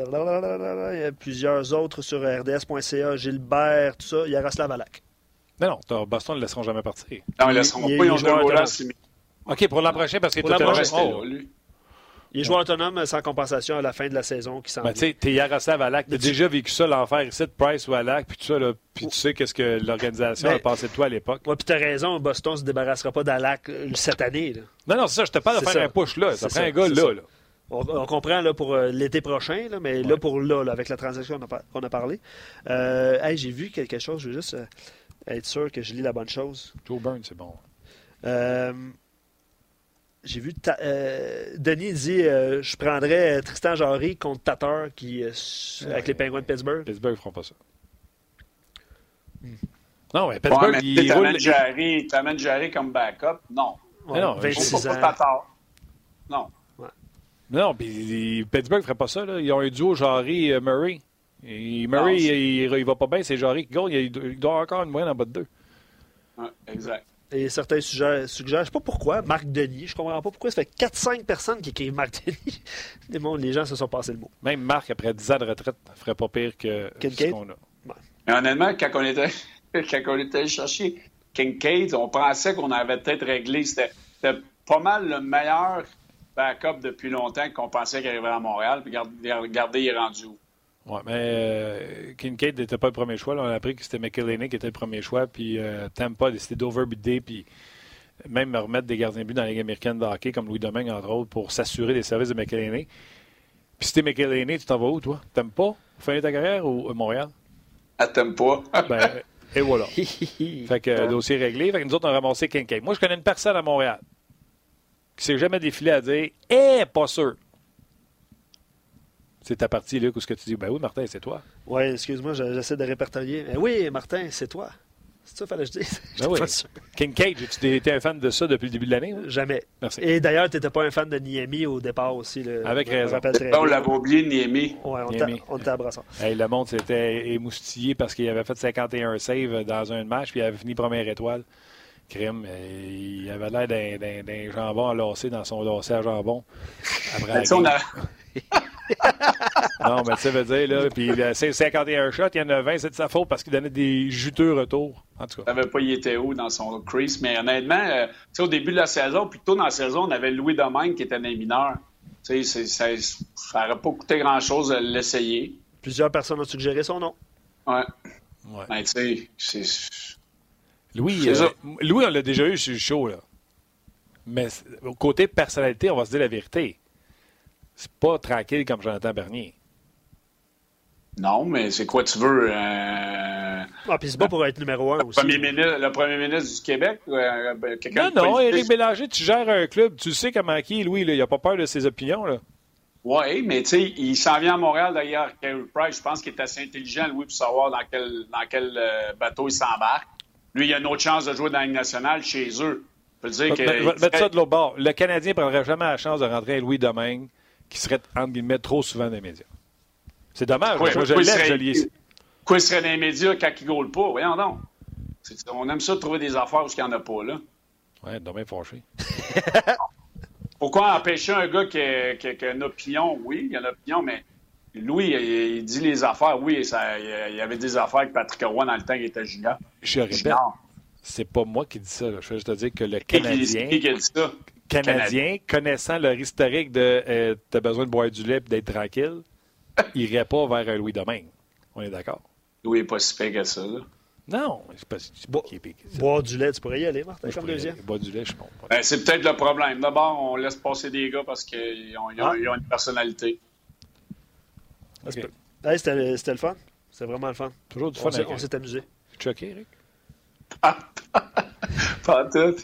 il y a plusieurs autres sur rds.ca, Gilbert, tout ça, Yaroslav Alak. Non, non, Boston ne le laisseront jamais partir. Non, ils laisseront Il- pas, il ils ont. OK, pour l'an prochain, parce que Pour tout l'an le Il est joueur autonome sans compensation à la fin de la saison qui s'en Ben, tu t'es Yaroslav Alak, tu- déjà vécu ça, l'enfer ici de Price ou Alak, puis tout ça, là, puis tu sais qu'est-ce que l'organisation Ben- a pensé de toi à l'époque. Ouais, puis t'as raison, Boston ne se débarrassera pas d'Alak euh, cette année. là. Non, non, c'est ça, je te parle de faire ça. un push là. Ça prend ça, un gars là. On, on comprend là, pour euh, l'été prochain, là, mais là, pour là, avec la transaction qu'on a, parlé. Euh, hey, J'ai vu quelque chose, je veux juste euh, être sûr que je lis la bonne chose. Joe Burns, c'est bon. Euh, J'ai vu ta- euh, Denis dit euh, je prendrais Tristan Jarry contre Tatar qui, euh, avec les Penguins de Pittsburgh. Pittsburgh ne feront pas ça. Non, mais Ouais, Pittsburgh, mais il tu roule. Jarry, Jarry comme backup. Non. Ouais, non, 26 Faut ans. pas. Non. Non, puis Pittsburgh ne ferait pas ça. Là. Ils ont un duo Jarry-Murray. Et Murray, Non, il, il va pas bien, c'est Jarry qui gagne. Il, il doit avoir encore une moyenne en bas de deux. Ouais, exact. Et certains suggèrent, suggèrent, je sais pas pourquoi, Marc Denis. Je comprends pas pourquoi. Ça fait 4-5 personnes qui écrivent Marc Denis. Les, gens se sont passés le mot. Même Marc, après 10 ans de retraite, ne ferait pas pire que ce qu'on a. Mais honnêtement, quand on était, quand on était allé chercher Kincaid, on pensait qu'on avait peut-être réglé. C'était pas mal le meilleur backup depuis longtemps qu'on pensait qu'il arriverait à Montréal. Puis regardez, il est rendu où? Ouais, mais euh, Kincaid n'était pas le premier choix. Là. On a appris que c'était McElhaney qui était le premier choix. Puis euh, Tampa a décidé d'overbider. Puis même remettre des gardiens de but dans la Ligue américaine de hockey, comme Louis Domingue, entre autres, pour s'assurer des services de McElhaney. Puis si t'es McElhaney, tu t'en vas où, toi? T'aimes pas finir ta carrière ou à Montréal? Elle t'aime pas? Ben, et voilà. Fait que euh, dossier réglé. Fait que nous autres, on a ramassé Kincaid. Moi, je connais une personne à Montréal qui s'est jamais défilé à dire Eh, pas sûr. C'est ta partie, Luc, où ce que tu dis Ben oui, Martin, c'est toi. Oui, excuse-moi, je- j'essaie de répertorier. Mais oui, Martin, c'est toi. C'est ça, fallait que je dise. J'étais oui. pas sûr. Kincaid, tu été un fan de ça depuis le début de l'année? Jamais. Merci. Et d'ailleurs, tu n'étais pas un fan de Niemi au départ aussi. là. Avec Je raison. on l'avait oublié, Niemi. Ouais, on, était- à. Hey, le monde s'était émoustillé parce qu'il avait fait 51 saves dans un match puis il avait fini première étoile. crime. Il avait l'air d'un jambon à lasser dans son lacet à jambon. Après ben, a... non, mais ça veut dire, là, puis c'est 51 shots, il y en a 20, c'est de sa faute parce qu'il donnait des juteux retours. En tout cas. Je savais pas, il était où dans son crease, mais honnêtement, euh, au début de la saison, plutôt dans la saison, on avait Louis Domingue qui était un mineur. Ça n'aurait pas coûté grand-chose de l'essayer. Plusieurs personnes ont suggéré son nom. Ouais. ouais. Ben, tu sais, c'est. Louis, euh, Louis, on l'a déjà eu sur le show, là. Mais au côté personnalité, on va se dire la vérité. C'est pas tranquille comme Jonathan Bernier. Non, mais c'est quoi tu veux? Euh... Ah, puis c'est pas pour être numéro un aussi. Premier ministre, le premier ministre du Québec? Euh, non, non, Éric Bélanger, tu gères un club, tu sais comment qui est, Louis, il n'a pas peur de ses opinions. Là. Oui, mais tu sais, il s'en vient à Montréal d'ailleurs, Carey Price. Je pense qu'il est assez intelligent, Louis, pour savoir dans quel, dans quel euh, bateau il s'embarque. Lui, il a une autre chance de jouer dans la Ligue nationale chez eux. Je dire que. Mettre ça de l'autre bord. Le Canadien ne prendrait jamais la chance de rentrer à Louis Domingue qui serait, entre guillemets, trop souvent dans les médias. C'est dommage. Quoi, moi, je l'aime, Quoi, il serait dans les médias quand il ne pas? Voyons donc. On aime ça de trouver des affaires où il n'y en a pas, là. Ouais, demain fâché. Pourquoi empêcher un gars qui a, qui, a, une opinion? Oui, il y a une opinion, mais Louis, il, dit les affaires. Oui, ça, il y avait des affaires avec Patrick Roy dans le temps qu'il était junior. Je répète, c'est pas moi qui dis ça. Je veux juste te dire que le Canadien. Qui, qui a dit ça? Canadien, connaissant leur historique de euh, t'as besoin de boire du lait et d'être tranquille, irait pas vers un Louis Domingue. On est d'accord? Louis n'est pas si pire que ça. Là. Non, c'est pas si pire. Boire du lait, tu pourrais y aller, Martin, comme deuxième. Boire du lait, je pense ben, c'est peut-être le problème. D'abord, on laisse passer des gars parce qu'ils ont, ah. une personnalité. Okay. Hey, c'était le fun. C'était vraiment le fun. Toujours du fun. On s'est amusé. Tu choqué, Eric? pas tout.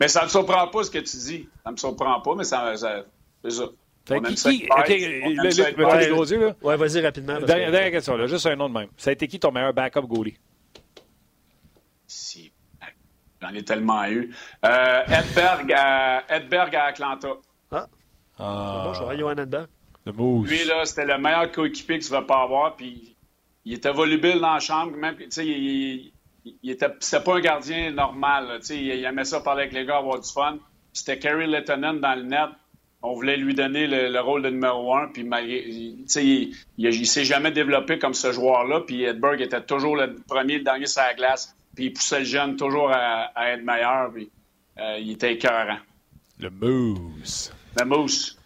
Mais ça ne me surprend pas ce que tu dis. Ça ne me surprend pas, mais ça, ça c'est ça. Fait qui, qui, OK, les gros yeux, là. Ouais, vas-y rapidement. Dernière, dernière question, là, juste un nom de même. Ça a été qui ton meilleur backup goalie? Si. J'en ai tellement eu. Euh, Edberg, à, Edberg à Atlanta. Ah. ah. Bon, Johan Edberg. Le mousse. Lui, là, c'était le meilleur coéquipier que tu vas pas avoir. Puis il était volubile dans la chambre. Même, tu sais, il, il était, c'était pas un gardien normal. il, il, aimait ça parler avec les gars, avoir du fun. C'était Kerry Lettonen dans le net. On voulait lui donner le, rôle de numéro un. Puis il, il, il, s'est jamais développé comme ce joueur-là. Puis Edberg était toujours le premier, le dernier sur la glace. Puis il poussait le jeune toujours à, être meilleur. Puis euh, il était écœurant. Le mousse. Le mousse.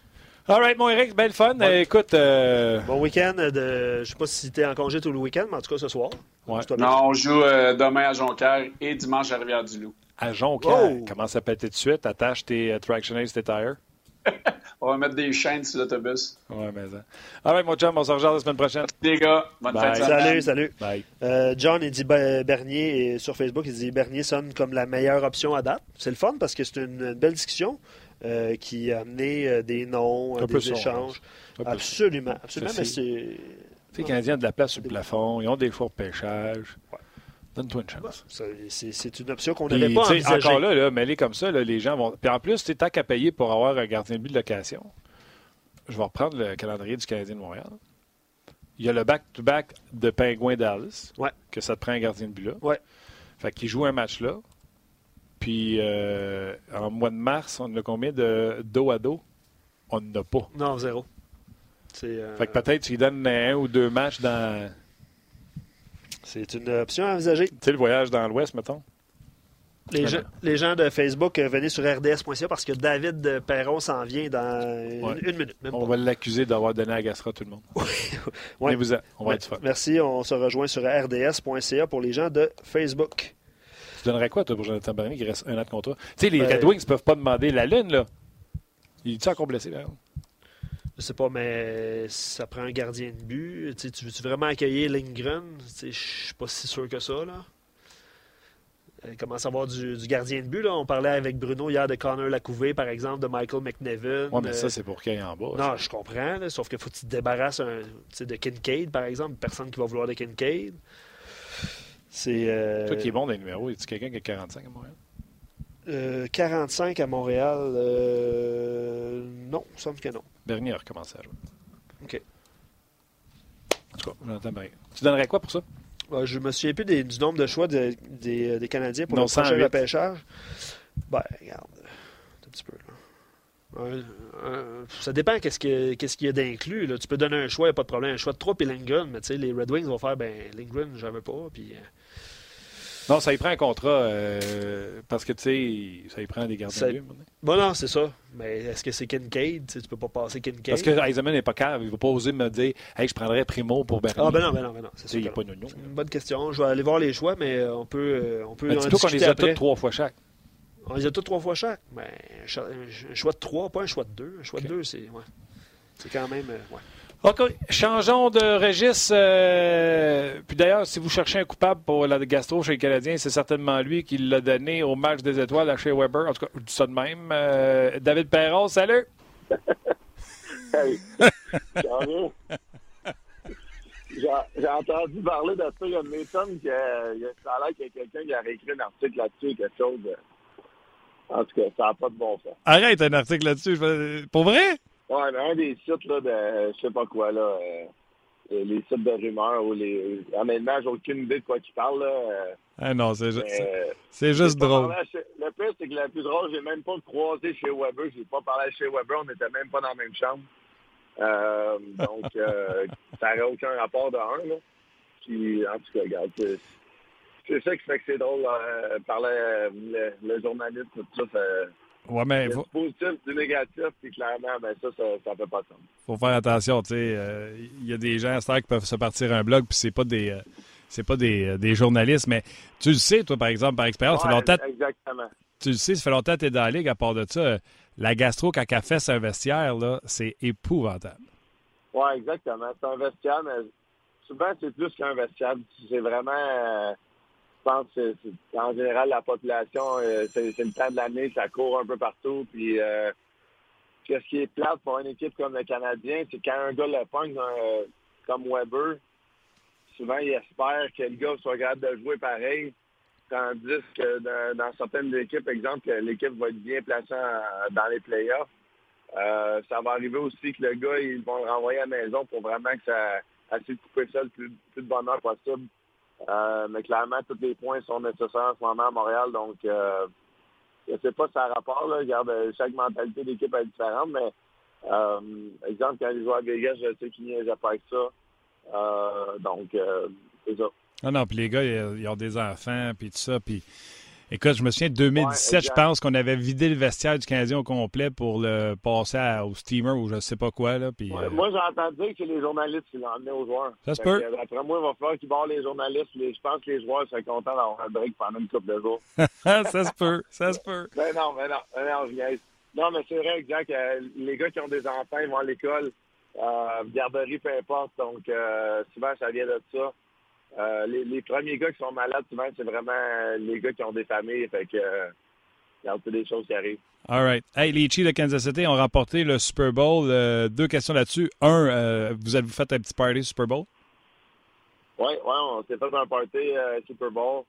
All right, mon Eric, belle fun. écoute. Euh, bon week-end. De... Je sais pas si tu es en congé tout le week-end, mais en tout cas ce soir. Non, on joue euh, demain à Jonquière et dimanche à Rivière-du-Loup. À Jonquière? Oh! Commence à péter tout de suite? Attache tes uh, Traction Ace, tes tires? on va mettre des chaînes sur l'autobus. Ouais, mais ça. All right, mon chum, on se rejoint la semaine prochaine. Les gars, bonne Bye. Salut, salut. Bye. Euh, John, il dit Bernier, et sur Facebook, il dit Bernier sonne comme la meilleure option à date. C'est le fun parce que c'est une belle discussion. Euh, qui a amené euh, des noms, des échanges. Absolument, absolument. Mais c'est. Les Canadiens ont de la place sur le plafond, ils ont des choix de pêchage. Donne-toi une chance. C'est une option qu'on n'avait pas envisagée. Encore là, là mêlé comme ça, les gens vont. Puis en plus, tu tant qu'à payer pour avoir un gardien de but de location, je vais reprendre le calendrier du Canadien de Montréal. Il y a le back-to-back de Pingouin Dallas, ouais. que ça te prend un gardien de but là. Ouais. Fait qu'il joue un match là. Puis euh, en mois de mars, on a combien de dos à dos? On n'en a pas. Non, zéro. Euh... Fait que peut-être tu lui donnes un ou deux matchs dans. C'est une option à envisager. Tu sais, le voyage dans l'Ouest, mettons. Les, gens, les gens de Facebook, euh, venez sur rds.ca parce que David Perron s'en vient dans une, minute. on va l'accuser d'avoir donné à Gastra tout le monde. ouais. vous on va être fun. Merci. On se rejoint sur rds.ca pour les gens de Facebook. Tu donnerais quoi, toi, pour Jonathan Bernier qui reste un an de contrat? Tu sais, les ben, Red Wings ne peuvent pas demander la lune, là. Il est-tu encore blessé, là? Je sais pas, mais ça prend un gardien de but. Tu, tu veux-tu vraiment accueillir Lindgren? Je suis pas si sûr que ça, là. Il commence à avoir du, gardien de but. Là. On parlait avec Bruno hier de Connor Lacouvé, par exemple, de Michael McNevin. Oui, mais ça, c'est pour qu'il en bas. Non, je comprends. sauf qu'il faut que tu te débarrasses un, de Kincaid, par exemple. Personne qui va vouloir de Kincaid. C'est. Euh... Toi qui est bon dans les numéros, est-ce quelqu'un qui a 45 à Montréal? Euh, 45 à Montréal, euh... non, il semble que non. Bernier a recommencé à jouer. OK. En tout cas, j'entends bien. Tu donnerais quoi pour ça? je me souviens plus du nombre de choix des, Canadiens pour le prochain repêchage. Ben, regarde. Un petit peu. Ça dépend qu'est-ce qu'il y a d'inclus. Tu peux donner un choix, il n'y a pas de problème. Un choix de 3 puis Lindgren, mais tu sais, les Red Wings vont faire, ben, Lindgren, veux pas. Puis, euh, non, ça y prend un contrat euh, parce que, tu sais, ça y prend des gardiens de but. Bon, non, c'est ça. Mais est-ce que c'est Kincaid? Tu, sais, peux pas passer Kincaid. Parce que Eisenman n'est pas calme. Il ne va pas oser me dire Hey, je prendrais Primo pour Bernier. Ah, ben non, ben non, ben non. C'est pas une bonne question. Je vais aller voir les choix, mais on peut. Euh, on peut dis-toi qu'on les a tous trois fois chaque. On les a tous trois fois chaque. Ben, un choix de trois, pas un choix de deux. Un choix de deux, c'est. Ouais. C'est quand même. Euh, ouais. OK. Changeons de registre. Euh, puis d'ailleurs, si vous cherchez un coupable pour la gastro chez les Canadiens, c'est certainement lui qui l'a donné au match des étoiles à chez Weber. En tout cas, je dis ça de même. Euh, David Perron, salut! hey, J'ai entendu parler de ça. Il y a une méthode que ça a l'air qu'il y a quelqu'un qui a réécrit un article là-dessus, quelque chose. En tout cas, ça n'a pas de bon sens. Arrête un article là-dessus. Pour vrai? Ouais, mais un des sites là, de je sais pas quoi là, euh, les sites de rumeurs ou les. Honnêtement, j'ai aucune idée de quoi tu parles là. Euh, ah non, c'est juste, c'est juste drôle. le pire, c'est que la plus drôle, j'ai même pas croisé chez Weber. J'ai pas parlé chez Weber. On n'était même pas dans la même chambre. Euh, donc, ça n'aurait aucun rapport de un. Là. Puis, en tout cas, regarde, c'est ça qui fait que c'est drôle. parler le, le, journaliste, tout ça, ça Ouais, mais. Du positif, du négatif, puis clairement, ben ça, ça, ça fait pas ça. faut faire attention, tu sais. Il euh, y a des gens à qui peuvent se partir un blog, puis c'est pas des. Euh, c'est pas des, euh, des, journalistes, mais tu le sais, toi, par exemple, par expérience, ouais, longtemps. Exactement. Tu le sais, ça fait longtemps que tu es dans la ligue, à part de ça. La gastro, quand elle fait un vestiaire, là, c'est épouvantable. Oui, exactement. C'est un vestiaire, mais souvent, c'est plus qu'un vestiaire. C'est vraiment pense que en général, la population, euh, c'est le temps de l'année, ça court un peu partout. Puis, euh, ce qui est plate pour une équipe comme le Canadien, c'est quand un gars le pogne euh, comme Weber, souvent il espère que le gars soit capable de jouer pareil. Tandis que dans, certaines équipes, exemple, l'équipe va être bien placée dans les playoffs. ça va arriver aussi que le gars, ils vont le renvoyer à la maison pour vraiment que ça essaie de couper ça le plus, plus de bonheur possible euh, mais clairement, tous les points sont nécessaires en ce moment à Montréal. Donc, euh, je sais pas si ça a rapport. Là. Regarde, chaque mentalité d'équipe est différente, mais euh, exemple, quand ils jouent à Vegas, je sais qu'ils n'y pas avec ça. donc, c'est ça. Non, non, puis les gars, ils ont des enfants, puis tout ça, puis Écoute, je me souviens, 2017, je pense qu'on avait vidé le vestiaire du Canadien au complet pour le passer au steamer ou je ne sais pas quoi. Là, puis, euh, Moi, j'ai entendu que c'est les journalistes qui l'ont emmené aux joueurs. Ça se peut. Après moi, il va falloir qu'ils barrent les journalistes. je pense que les joueurs seraient contents d'avoir un break pendant une couple de jours. ça se peut, ça se peut. Ben non, mais non, ben non, je Non, mais c'est vrai, exact. Euh, les gars qui ont des enfants, ils vont à l'école, euh, garderie, peu importe. Donc, euh, souvent, ça vient de ça. Euh, les, premiers gars qui sont malades, souvent, c'est vraiment les gars qui ont des familles. Fait que, euh, il y a des choses qui arrivent. All right. Hey, les Chiefs de Kansas City ont remporté le Super Bowl. Euh, deux questions là-dessus. Un, vous avez fait un petit party Super Bowl? Oui, ouais, on s'est fait un party Super Bowl.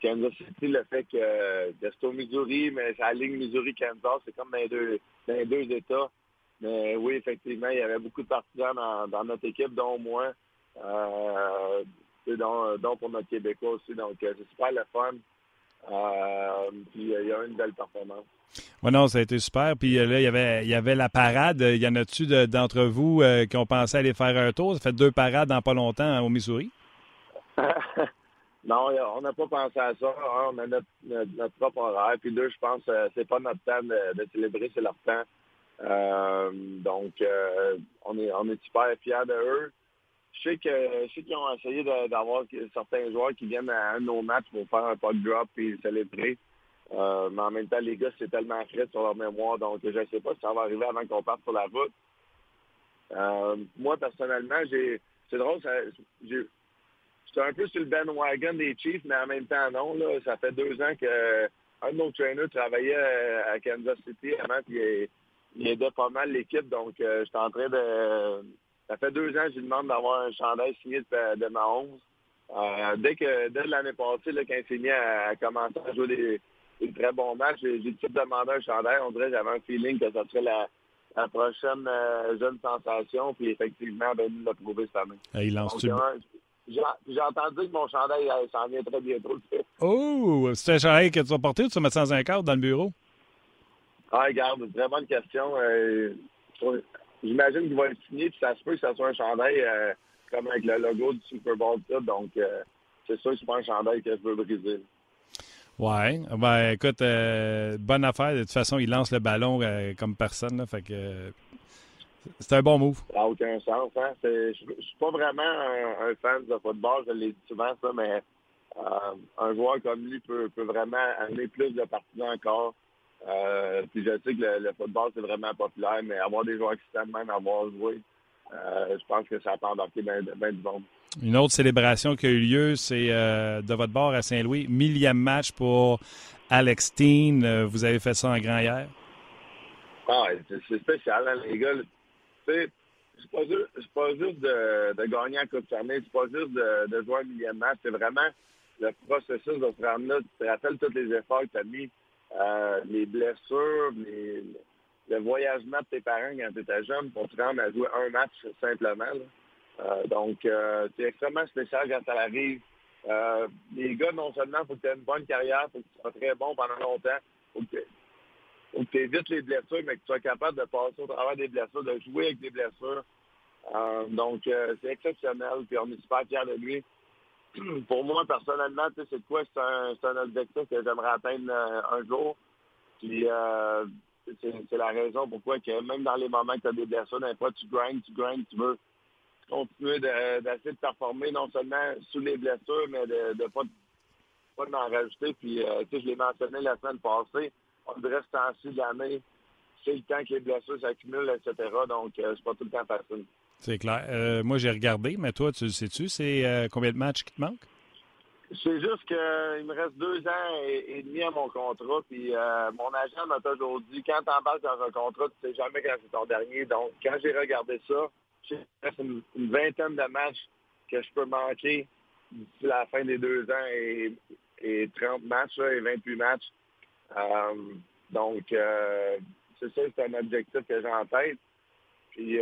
Kansas City, le fait que c'est au Missouri, mais c'est la ligne Missouri-Kansas, c'est comme dans les, deux, dans les deux États. Mais oui, effectivement, il y avait beaucoup de partisans dans, dans notre équipe, dont moi. Euh, donc, pour notre Québécois aussi. Donc, euh, c'est super le fun. Euh, puis il y a une belle performance. Oui, non, ça a été super. Puis là, il y avait, il y avait la parade. Il y en a-tu d'entre vous qui ont pensé aller faire un tour? Ça fait deux parades dans pas longtemps au Missouri? non, on n'a pas pensé à ça. on a notre, propre horaire. Puis deux, je pense que c'est pas notre temps de, célébrer, c'est leur temps. donc, on, est, on est super fiers de eux. Je sais que je sais qu'ils ont essayé d'avoir certains joueurs qui viennent à un de nos matchs pour faire un puck drop et célébrer. Euh, mais en même temps, les gars, c'est tellement frais sur leur mémoire, donc je ne sais pas si ça va arriver avant qu'on parte sur la route. Euh, moi, personnellement, j'ai. C'est drôle, j'ai. J'étais un peu sur le bandwagon des Chiefs, mais en même temps, non. Là, ça fait deux ans que un de nos trainers travaillait à Kansas City avant, puis il, aidait pas mal l'équipe, donc euh, j'étais en train de ça fait deux ans que je lui demande d'avoir un chandail signé de, de ma 11. Euh, dès que dès l'année passée, là, quand il s'est mis à, commencer à jouer des, très bons matchs, j'ai tout demandé un chandail. On dirait que j'avais un feeling que ça serait la, prochaine euh, jeune sensation. Puis effectivement, ben, il l'a trouvé cette année. il lance J'ai entendu que mon chandail s'en vient très bientôt. Oh! C'est un chandail que tu vas porter ou tu vas mettre sans un cadre dans le bureau? Ah, regarde, très bonne question. Euh, j'imagine qu'il va être signé, puis ça se peut que ça soit un chandail euh, comme avec le logo du Super Bowl. donc, euh, c'est sûr que c'est pas un chandail que je veux briser. Ouais. Ben, écoute, bonne affaire. De toute façon, il lance le ballon comme personne. fait que c'est un bon move. Ça n'a aucun sens. Hein? Je suis pas vraiment un, fan de football, je l'ai dit souvent, ça, mais un joueur comme lui peut, peut vraiment amener plus de partisans encore. Euh, puis je sais que le, football, c'est vraiment populaire, mais avoir des joueurs qui s'aiment même avoir joué, euh, je pense que ça peut embarquer bien, bien du monde. Une autre célébration qui a eu lieu, c'est euh, de votre bord à Saint-Louis. Millième match pour Alex Teen. vous avez fait ça en grand hier? Ah, c'est spécial, hein, les gars. C'est pas juste, pas juste de, de, gagner en Coupe Fermée, c'est pas juste de, de, jouer un millième match, c'est vraiment le processus de se rendre là. Tu te rappelles tous les efforts que tu as mis euh, les blessures, le voyagement de tes parents quand tu étais jeune pour te rendre à jouer un match simplement. Euh, donc, euh, c'est extrêmement spécial quand ça arrive. les gars, non seulement faut que tu aies une bonne carrière, faut que tu sois très bon pendant longtemps, faut que tu évites les blessures, mais que tu sois capable de passer au travers des blessures, de jouer avec des blessures. donc, c'est exceptionnel, puis on est super fiers de lui. pour moi, personnellement, c'est quoi? C'est un, objectif que j'aimerais atteindre euh, un jour. Puis, euh, c'est la raison pourquoi que même dans les moments que tu as des blessures, d'un fois, tu grindes, tu grindes, tu veux continuer d'essayer de, performer non seulement sous les blessures, mais de ne pas, d'en rajouter. Puis, euh, tu sais, je l'ai mentionné la semaine passée, on devrait se temps-ci de l'année, c'est le temps que les blessures s'accumulent, etc. Donc, c'est pas tout le temps facile. C'est clair. Euh, moi, j'ai regardé, mais toi, tu le sais-tu, c'est euh, combien de matchs qui te manquent? C'est juste qu'il me reste deux ans et, demi à mon contrat. Puis euh, mon agent m'a toujours dit quand tu embarques dans un contrat, tu sais jamais quand c'est ton dernier. Donc, quand j'ai regardé ça, j'ai une, une, vingtaine de matchs que je peux manquer d'ici la fin des deux ans et, et 30 matchs et 28 matchs. donc, c'est ça, c'est un objectif que j'ai en tête. Puis,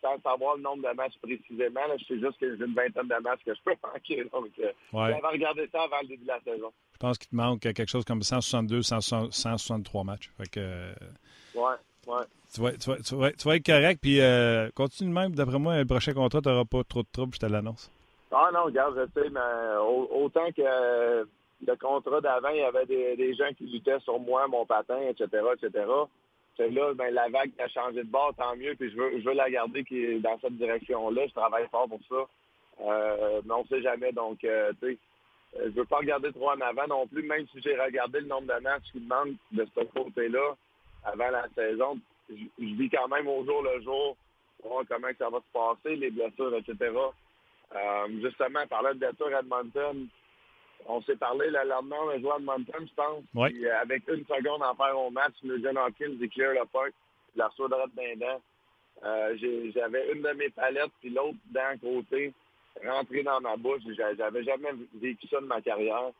sans savoir le nombre de matchs précisément. je sais juste que j'ai une vingtaine de matchs que je peux manquer. Donc, euh, ouais. va regarder ça avant le début de la saison. Je pense qu'il te manque quelque chose comme 162, 163 matchs. Fait que, euh, ouais, ouais. Tu vas, tu, vas, tu, vas, tu vas, être correct, puis euh, continue même. D'après moi, le prochain contrat, tu n'auras pas trop de troubles, je te l'annonce. Ah non, regarde, je sais, mais autant que le contrat d'avant, il y avait des, des, gens qui luttaient sur moi, mon patin, etc., etc là, ben, la vague a changé de bord, tant mieux, puis je veux, je veux la garder qui est dans cette direction-là. Je travaille fort pour ça. Euh, mais on ne sait jamais. Donc, euh, tu sais, euh, je veux pas regarder trop en avant non plus, même si j'ai regardé le nombre de matchs qui demandent de ce côté-là avant la saison. Je, vis quand même au jour le jour comment ça va se passer, les blessures, etc. justement, parlant de blessures à Edmonton, on s'est parlé le lendemain, on a joué à Edmonton, je pense. Puis, euh, avec une seconde à faire au match, Nugent Hawkins clear le puck, la reçoit droite d'un dent. Euh, j'avais une de mes palettes, puis l'autre d'un côté, rentrée dans ma bouche. J'avais jamais vécu ça de ma carrière.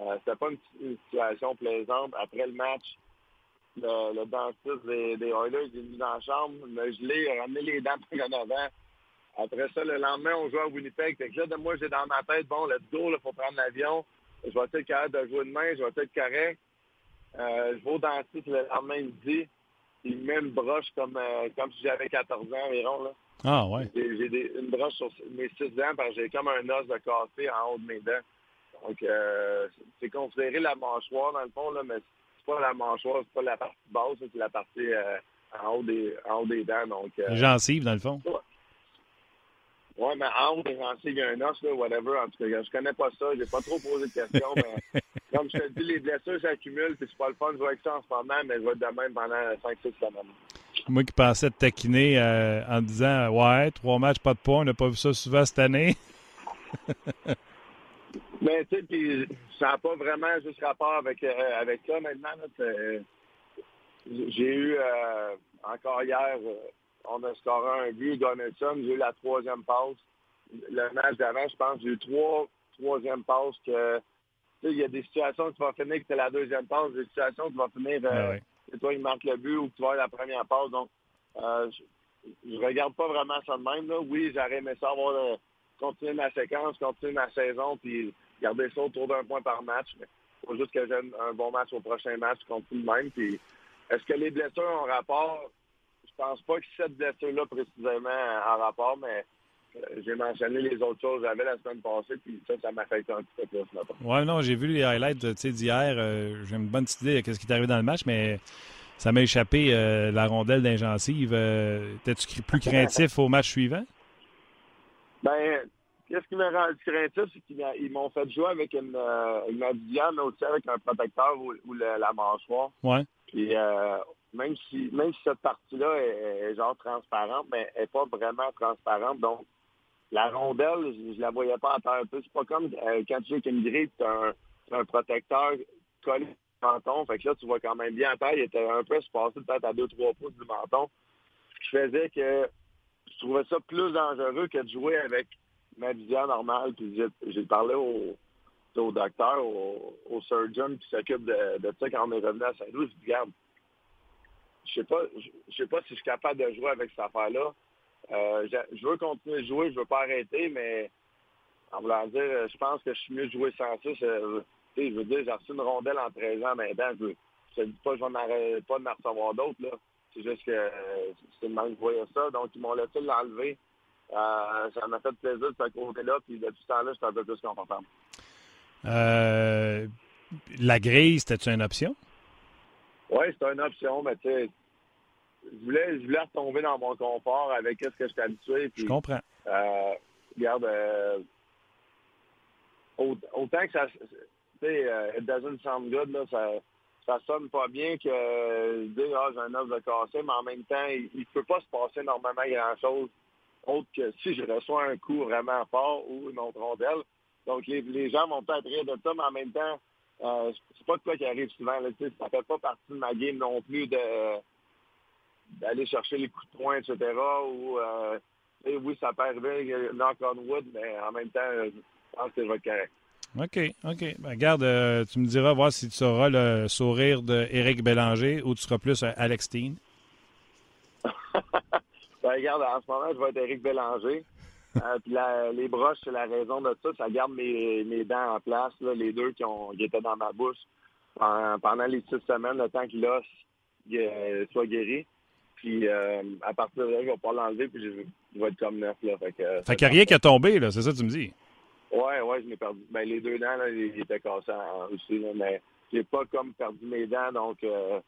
Euh, C'était pas une, situation plaisante. Après le match, le, dentiste des, des Oilers est venu dans la chambre, me gelé, a ramené les dents en avant. Après ça, le lendemain, on joue à Winnipeg. Fait que là, de moi, j'ai dans ma tête, bon, let's go, il faut prendre l'avion. Je vais être capable de jouer demain, je vais être correct. Euh, je vais au dentiste le lendemain midi. Il me met une broche comme, euh, comme si j'avais 14 ans environ. Là. Ah, ouais. J'ai une broche sur mes 6 dents parce que j'ai comme un os de cassé en haut de mes dents. Donc, euh, c'est considéré la mâchoire, dans le fond, là, mais c'est pas la mâchoire, c'est pas la partie basse, c'est la partie en, haut des, en haut des dents. Donc, Gencive, dans le fond. Oui, mais il y a un os, là, whatever. En tout cas, je connais pas ça. J'ai pas trop posé de questions, mais comme je te dis, les blessures s'accumulent, puis c'est pas le fun de jouer avec ça en ce moment, mais je vais être de même pendant 5-6 semaines. Moi qui pensais te taquiner euh, en disant Ouais, trois matchs, pas de points, on n'a pas vu ça souvent cette année. mais tu sais, puis ça n'a pas vraiment juste rapport avec, euh, avec ça maintenant. J'ai eu euh, encore hier on a scoré un but, Donaldson, j'ai eu la troisième passe. Le match d'avant, je pense, j'ai eu trois troisième passes que il y a des situations où tu vas finir que c'est la deuxième passe, des situations où tu vas finir euh, ah c'est toi qui marque le but ou que tu vas la première passe. Donc euh, je, ne regarde pas vraiment ça de même. Là. Oui, j'aurais aimé ça avoir continuer ma séquence, continuer ma saison, puis garder ça autour d'un point par match. Il faut juste que j'aie un bon match au prochain match, continue le même. Puis, est-ce que les blessures ont rapport? Je pense pas que cette blessure-là précisément a rapport, mais euh, j'ai mentionné les autres choses que j'avais la semaine passée, puis ça, ça m'affecte un petit peu plus. Oui, non, j'ai vu les highlights d'hier. Euh, j'ai une bonne idée de ce qui est arrivé dans le match, mais ça m'a échappé euh, la rondelle d'ingensive. T'es-tu plus craintif au match suivant? Ben, qu'est-ce qui m'a rendu craintif, c'est qu'ils m'ont fait jouer avec une, une mais aussi avec un protecteur ou, la mâchoire. Ouais. Puis même si même si cette partie-là est, genre transparente, mais elle n'est pas vraiment transparente. Donc, la rondelle, je, ne la voyais pas en terre. C'est pas comme euh, quand tu joues avec une grille, tu as, un protecteur collé au menton. Fait que là, tu vois quand même bien en terre. Il était un peu espacé peut-être à 2-3 pouces du menton. Ce qui faisait que je trouvais ça plus dangereux que de jouer avec ma vision normale. Puis j'ai parlé au, au docteur, au, surgeon qui s'occupe de, de, ça quand on est revenu à Saint-Louis. Je dis, regarde, je sais pas, je sais pas si je suis capable de jouer avec cette affaire-là. Euh, je, veux continuer de jouer, je veux pas arrêter, mais en voulant dire, je pense que je suis mieux de jouer sans ça. Je, je veux dire, j'ai reçu une rondelle en 13 ans maintenant. Je ne dis pas que je pas de recevoir d'autres. C'est juste que c'est le même que je voyais ça. Donc, ils m'ont laissé l'enlever. Euh, ça m'a fait plaisir de ce côté-là. Puis depuis ce temps-là, j'étais un peu plus confortable. Euh, la grille, c'était-tu une option? Oui, c'était une option, mais tu sais, je voulais, je voulais retomber dans mon confort avec ce que j'étais habitué. Puis, je comprends. Euh, regarde, euh, autant que ça, tu sais, euh, it doesn't sound good, là, ça, ça sonne pas bien que euh, dire, ah, j'ai un os de cassé, mais en même temps, il ne peut pas se passer normalement grand-chose autre que si je reçois un coup vraiment fort ou une autre rondelle. Donc, les, les gens vont peut-être rire de ça, mais en même temps, euh, c'est pas de quoi qui arrive souvent. Là, ça fait pas partie de ma game non plus de d'aller chercher les coups de poing, etc. Ou euh, oui, ça peut arriver, knock on wood, mais en même temps, je pense que je vais être correct. OK, OK. Ben, regarde, euh, tu me diras voir si tu auras le sourire d'Éric Bélanger ou tu seras plus Alex Steen. ben, regarde, en ce moment, je vais être Éric Bélanger. Euh, puis les broches, c'est la raison de ça. Ça garde mes, mes dents en place, là, les deux qui, ont, qui étaient dans ma bouche pendant, les six semaines, le temps que l'os soit guéri. Puis euh, à partir de là, je vais pas l'enlever, puis je, vais être comme neuf. Là, fait que, fait qu'il n'y a rien qui a tombé, là, c'est ça que tu me dis? Ouais, ouais, je l'ai perdu. Ben, les deux dents, là, ils étaient cassés aussi, là, mais j'ai pas comme perdu mes dents, donc euh,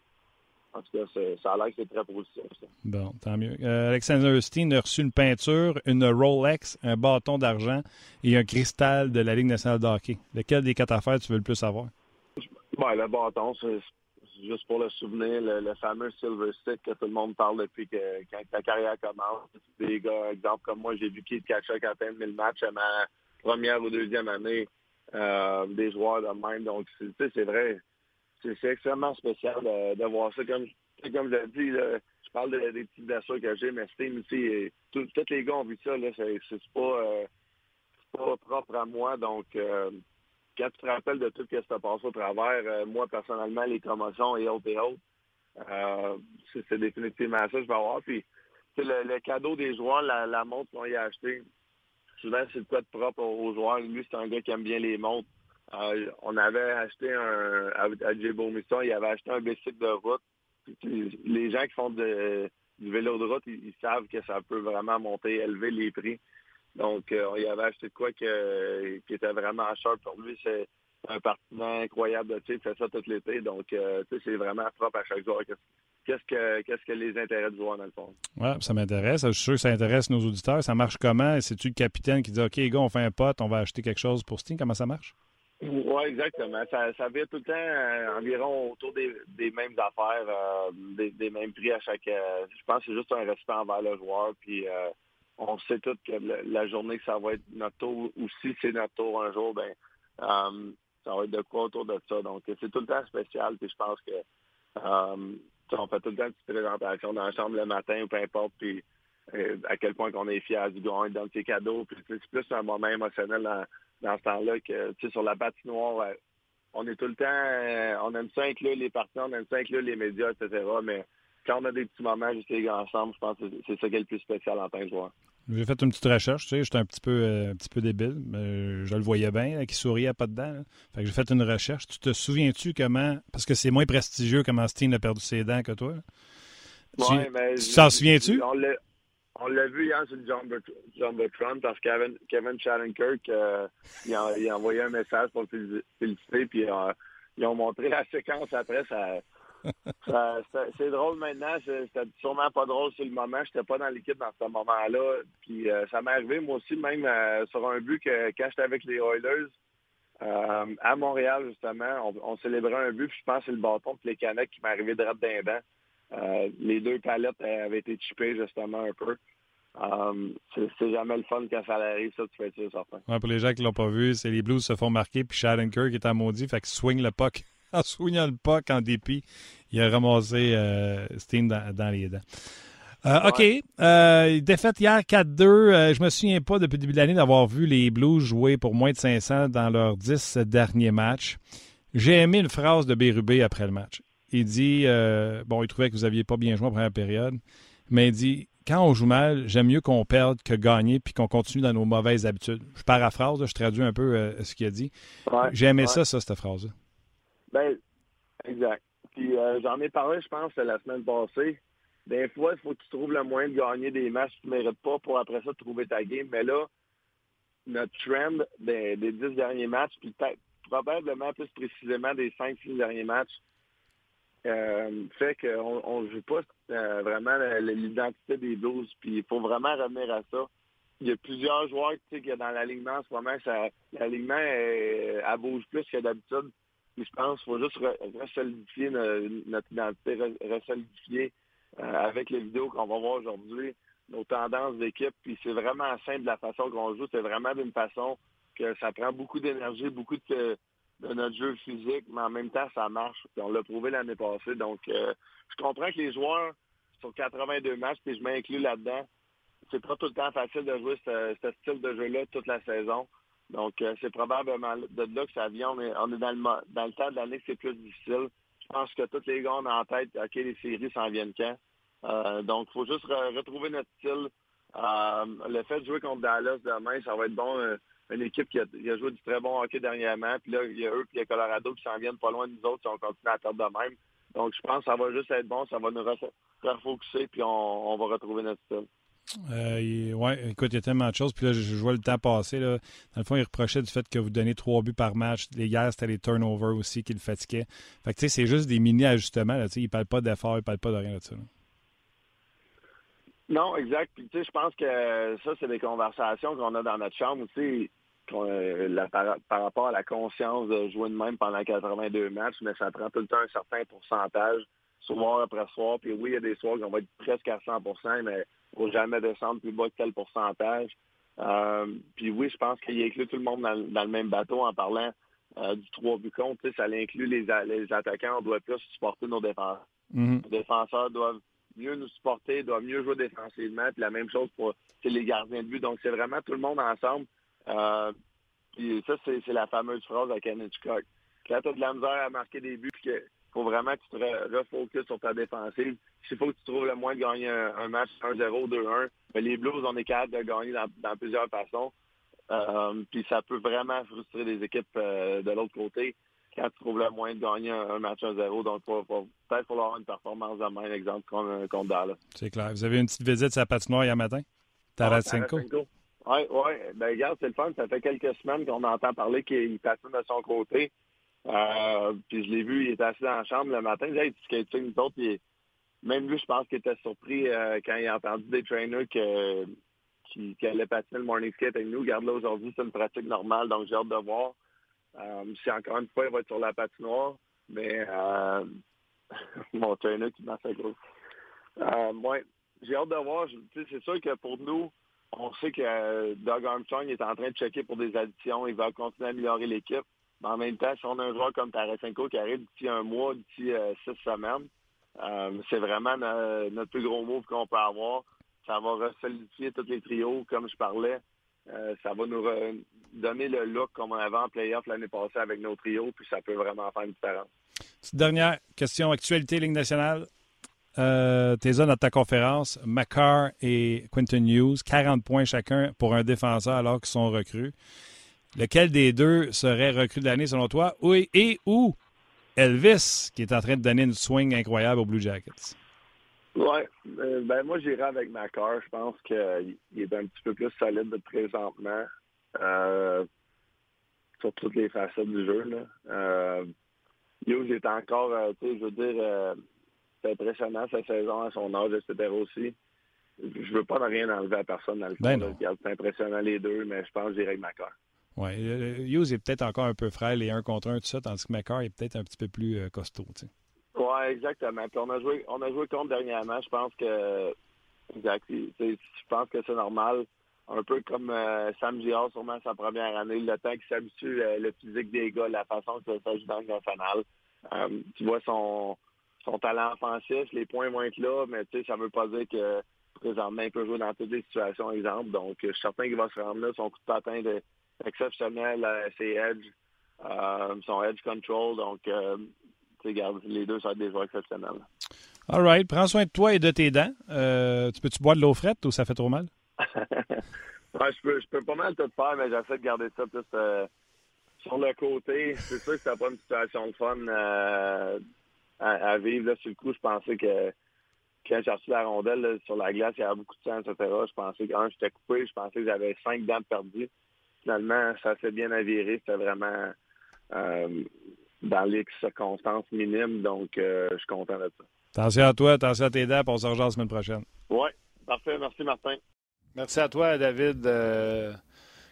en tout cas, ça a l'air que c'est très positif. Ça. Bon, tant mieux. Euh, Alexander Steen a reçu une peinture, une Rolex, un bâton d'argent et un cristal de la Ligue nationale de hockey. Lequel des quatre affaires tu veux le plus savoir? Ben, le bâton, c'est juste pour le souvenir, le, fameux Silver Stick que tout le monde parle depuis que quand ta carrière commence. Des gars, exemple comme moi, j'ai vu Keith Kachuk atteindre 1000 matchs à ma première ou deuxième année. Euh, des joueurs de même. Donc, c'est vrai, c'est extrêmement spécial de, voir ça. Comme, comme je l'ai dit, je parle des petites blessures que j'ai, mais Steam aussi, tous les gars ont vu ça. C'est pas, euh, pas propre à moi. Donc, euh, quand tu te rappelles de tout ce qui s'est passé au travers, euh, moi, personnellement, les promotions et autres et autres, c'est définitivement ça que je vais avoir. Puis, le, le, cadeau des joueurs, la, montre qu'on y a acheté, souvent, c'est de quoi de propre aux joueurs. Lui, c'est un gars qui aime bien les montres. Euh, on avait acheté un, à, J. Beaumisson, il avait acheté un bicycle de route. Les gens qui font du vélo de route, ils, savent que ça peut vraiment monter, élever les prix. Donc, euh, y avait acheté de quoi que, qui était vraiment cher pour lui. C'est un partenaire incroyable. Il fait ça tout l'été. Donc, euh, c'est vraiment propre à chaque joueur. Qu'est-ce que, qu'est-ce que les intérêts du joueur, dans le fond? Oui, ça m'intéresse. Je suis sûr que ça intéresse nos auditeurs. Ça marche comment? C'est-tu le capitaine qui dit OK, gars, on fait un pote, on va acheter quelque chose pour Steam? Comment ça marche? Oui, exactement. Ça, ça vient tout le temps euh, environ autour des, mêmes affaires, euh, des, mêmes prix à chaque. Euh, je pense que c'est juste un respect envers le joueur. Puis on sait tout que la journée que ça va être notre tour, ou si c'est notre tour un jour, ben ça va être de quoi autour de ça. Donc c'est tout le temps spécial. Puis je pense que on fait tout le temps une petite présentation dans la chambre le matin ou peu importe. Puis à quel point qu'on est fiers du gars, dans ses cadeaux. Puis c'est plus un moment émotionnel dans ce temps-là que, tu sais, sur la patinoire, on est tout le temps, euh, on aime ça inclure les partisans, on aime ça inclure les médias, etc. Mais quand on a des petits moments juste les gars ensemble, je pense que c'est ça qui est le plus spécial en tant que joueur. J'ai fait une petite recherche, tu sais, j'étais un petit peu, euh, un petit peu débile, mais je le voyais bien, qui souriait pas dedans. Fait que j'ai fait une recherche. Tu te souviens-tu comment, parce que c'est moins prestigieux comment Steen a perdu ses dents que toi? tu mais t'en souviens-tu? On l'a vu hier sur le Jumbotron parce que Kevin, Kevin Shattenkirk, euh, il, a, il, a, envoyé un message pour le féliciter, puis euh, ils ont montré la séquence après. Ça, c'est drôle maintenant. C'était sûrement pas drôle sur le moment. J'étais pas dans l'équipe dans ce moment-là. Puis euh, ça m'est arrivé, moi aussi, même euh, sur un but que quand j'étais avec les Oilers, à Montréal, justement, on, célébrait un but, puis je pense que c'est le bâton puis les canettes qui m'est arrivé droit d'un les deux palettes avaient été chippées, justement, un peu. C'est jamais le fun quand ça arrive, ça, tu fais ça, certain. Ouais, pour les gens qui l'ont pas vu, c'est les Blues se font marquer, puis Kirk est à maudit, fait qu'il swing le puck en soignant le puck en dépit, il a ramassé euh, Steen dans, les dents. Euh, OK. Euh, défaite hier 4-2. je me souviens pas depuis le début de l'année d'avoir vu les Blues jouer pour moins de 500 dans leurs 10 derniers matchs. J'ai aimé une phrase de Bérubé après le match. Il dit bon, il trouvait que vous aviez pas bien joué en première période, mais il dit quand on joue mal, j'aime mieux qu'on perde que gagner puis qu'on continue dans nos mauvaises habitudes. Je paraphrase, je traduis un peu ce qu'il a dit. J'ai aimé ça, ça, cette phrase-là. Ben, exact. Puis euh, j'en ai parlé, je pense, la semaine passée. Des fois, il faut que tu trouves le moyen de gagner des matchs que tu ne mérites pas pour après ça trouver ta game. Mais là, notre trend des, dix derniers matchs, puis probablement plus précisément des cinq, six derniers matchs, euh, fait qu'on ne joue pas euh, vraiment l'identité des Blues. Puis il faut vraiment revenir à ça. Il y a plusieurs joueurs tu sais, dans l'alignement en ce moment, l'alignement elle bouge plus que d'habitude je pense qu'il faut juste resolidifier notre identité, resolidifier euh, avec les vidéos qu'on va voir aujourd'hui, nos tendances d'équipe. Puis c'est vraiment simple la façon qu'on joue. C'est vraiment d'une façon que ça prend beaucoup d'énergie, beaucoup de, notre jeu physique, mais en même temps, ça marche. on l'a prouvé l'année passée. Donc, euh, je comprends que les joueurs sur 82 matchs, puis je m'inclus là-dedans, c'est pas tout le temps facile de jouer ce style de jeu-là toute la saison. Donc, euh, c'est probablement de là que ça vient. On est, on est dans, le, dans le temps de l'année que c'est plus difficile. Je pense que tous les gars ont en tête, OK, les séries s'en viennent quand. Euh, donc, il faut juste retrouver notre style. Le fait de jouer contre Dallas demain, ça va être bon. Une équipe qui a, joué du très bon hockey dernièrement. Puis là, il y a eux puis il y a Colorado qui s'en viennent pas loin de nous autres si on continue à perdre de même. Donc, je pense que ça va juste être bon. Ça va nous refocuser puis on va retrouver notre style. Euh, oui, écoute, il y a tellement de choses. Puis là, je, vois le temps passer. Là. Dans le fond, il reprochait du fait que vous donnez trois buts par match. Les gars, c'était les turnovers aussi qui le fatiguaient. Fait que, tu sais, c'est juste des mini-ajustements. Là, il ne parle pas d'efforts, il ne parle pas de rien de ça. Non, exact. Puis, tu sais, je pense que ça, c'est des conversations qu'on a dans notre chambre aussi. Euh, par, par, rapport à la conscience de jouer de même pendant 82 matchs, mais ça prend tout le temps un certain pourcentage, soir après soir. Puis oui, il y a des soirs qu'on va être presque à 100% mais faut jamais descendre plus bas que tel pourcentage. Euh, puis oui, je pense qu'il inclut tout le monde dans, le même bateau en parlant euh, du 3 buts contre. Ça inclut les, les attaquants. On doit plus supporter nos défenseurs. Mm-hmm. Les défenseurs doivent mieux nous supporter, doivent mieux jouer défensivement. Puis la même chose pour les gardiens de but. Donc, c'est vraiment tout le monde ensemble. Euh, puis ça, c'est la fameuse phrase à Kenneth Cook. Quand tu as de la misère à marquer des buts, puis faut vraiment que tu te refocuses sur ta défensive. S'il faut que tu trouves le moyen de gagner un, match 1-0, 2-1, mais les Blues, on est capable de gagner dans, plusieurs façons. Euh, puis ça peut vraiment frustrer les équipes euh, de l'autre côté quand tu trouves le moyen de gagner un, match 1-0. Donc, peut-être pour avoir une performance de même, exemple, contre, contre Dallas. C'est clair. Vous avez une petite visite sur la patinoire hier matin? Tarasenko? Oui, oui. Ben, regarde, c'est le fun. Ça fait quelques semaines qu'on entend parler qu'il patine de son côté. Euh, puis je l'ai vu, il était assis dans la chambre le matin. Il disait, hey, tu nous autres, même lui, je pense qu'il était surpris euh, quand il a entendu des trainers que, qui, qui allaient patiner le morning skate avec nous. Regarde là, aujourd'hui, c'est une pratique normale, donc j'ai hâte de voir. Euh, si encore une fois, il va être sur la patinoire, mais euh, mon trainer qui m'a fait gros. Euh, j'ai hâte de voir. C'est sûr que pour nous, on sait que Doug Armstrong est en train de checker pour des additions. Il va continuer à améliorer l'équipe. Mais en même temps, si on a un joueur comme Tarasenko qui arrive d'ici un mois, d'ici euh, six semaines, euh, c'est vraiment notre plus gros move qu'on peut avoir. Ça va resolidifier tous les trios, comme je parlais. Euh, ça va nous donner le look comme on avait en playoff l'année passée avec nos trios, puis ça peut vraiment faire une différence. dernière question, actualité Ligue nationale. euh, tes dans ta conférence, McCarr et Quinton Hughes, 40 points chacun pour un défenseur alors qu'ils sont recrues. Lequel des deux serait recru de l'année selon toi? Oui, et ou Elvis, qui est en train de donner une swing incroyable aux Blue Jackets? Oui, euh, ben moi j'irai avec McCarr. Je pense qu'il est un petit peu plus solide de présentement euh, sur toutes les facettes du jeu. Là. Euh, Hughes est encore, euh, tu sais, je veux dire, c'est impressionnant sa saison à son âge, etc. aussi. Je veux pas rien enlever à personne dans le ben fond. C'est impressionnant les deux, mais je pense que j'irai avec McCarr. Oui, Hughes est peut-être encore un peu frêle et un contre un, tout ça, tandis que McCarr est peut-être un petit peu plus costaud. Tu sais. Oui, exactement. Puis on a joué on a joué contre dernièrement. Je pense que exact, je pense que c'est normal. Un peu comme euh, Sam Girard, sûrement sa première année, le temps qu'il s'habitue euh, le physique des gars, la façon que ça joue dans le national. Euh, tu vois son son talent offensif, les points vont être là, mais tu sais, ça veut pas dire que présentement, il peut jouer dans toutes les situations, exemple. Donc, je suis certain qu'il va se rendre là. Son coup de patin est exceptionnel, ses edge, son edge control. Donc, les deux, ça des joueurs exceptionnels. All right. Prends soin de toi et de tes dents. Euh, tu peux-tu boire de l'eau frette ou ça fait trop mal? je, peux, je peux pas mal tout faire, mais j'essaie de garder ça plus euh, sur le côté. C'est sûr que c'est pas une situation de fun euh, à, vivre. Là, sur le coup, je pensais que quand j'ai reçu la rondelle sur la glace, il y avait beaucoup de sang, etc. Je pensais que, un, j'étais coupé. Je pensais que j'avais cinq dents perdues. Finalement, ça s'est bien aviré. C'était vraiment dans les circonstances minimes. Donc, euh, je suis content de ça. Attention à toi, attention à tes dents, on se rejoint la semaine prochaine. Oui, parfait. Merci, Martin. Merci à toi, David. Euh,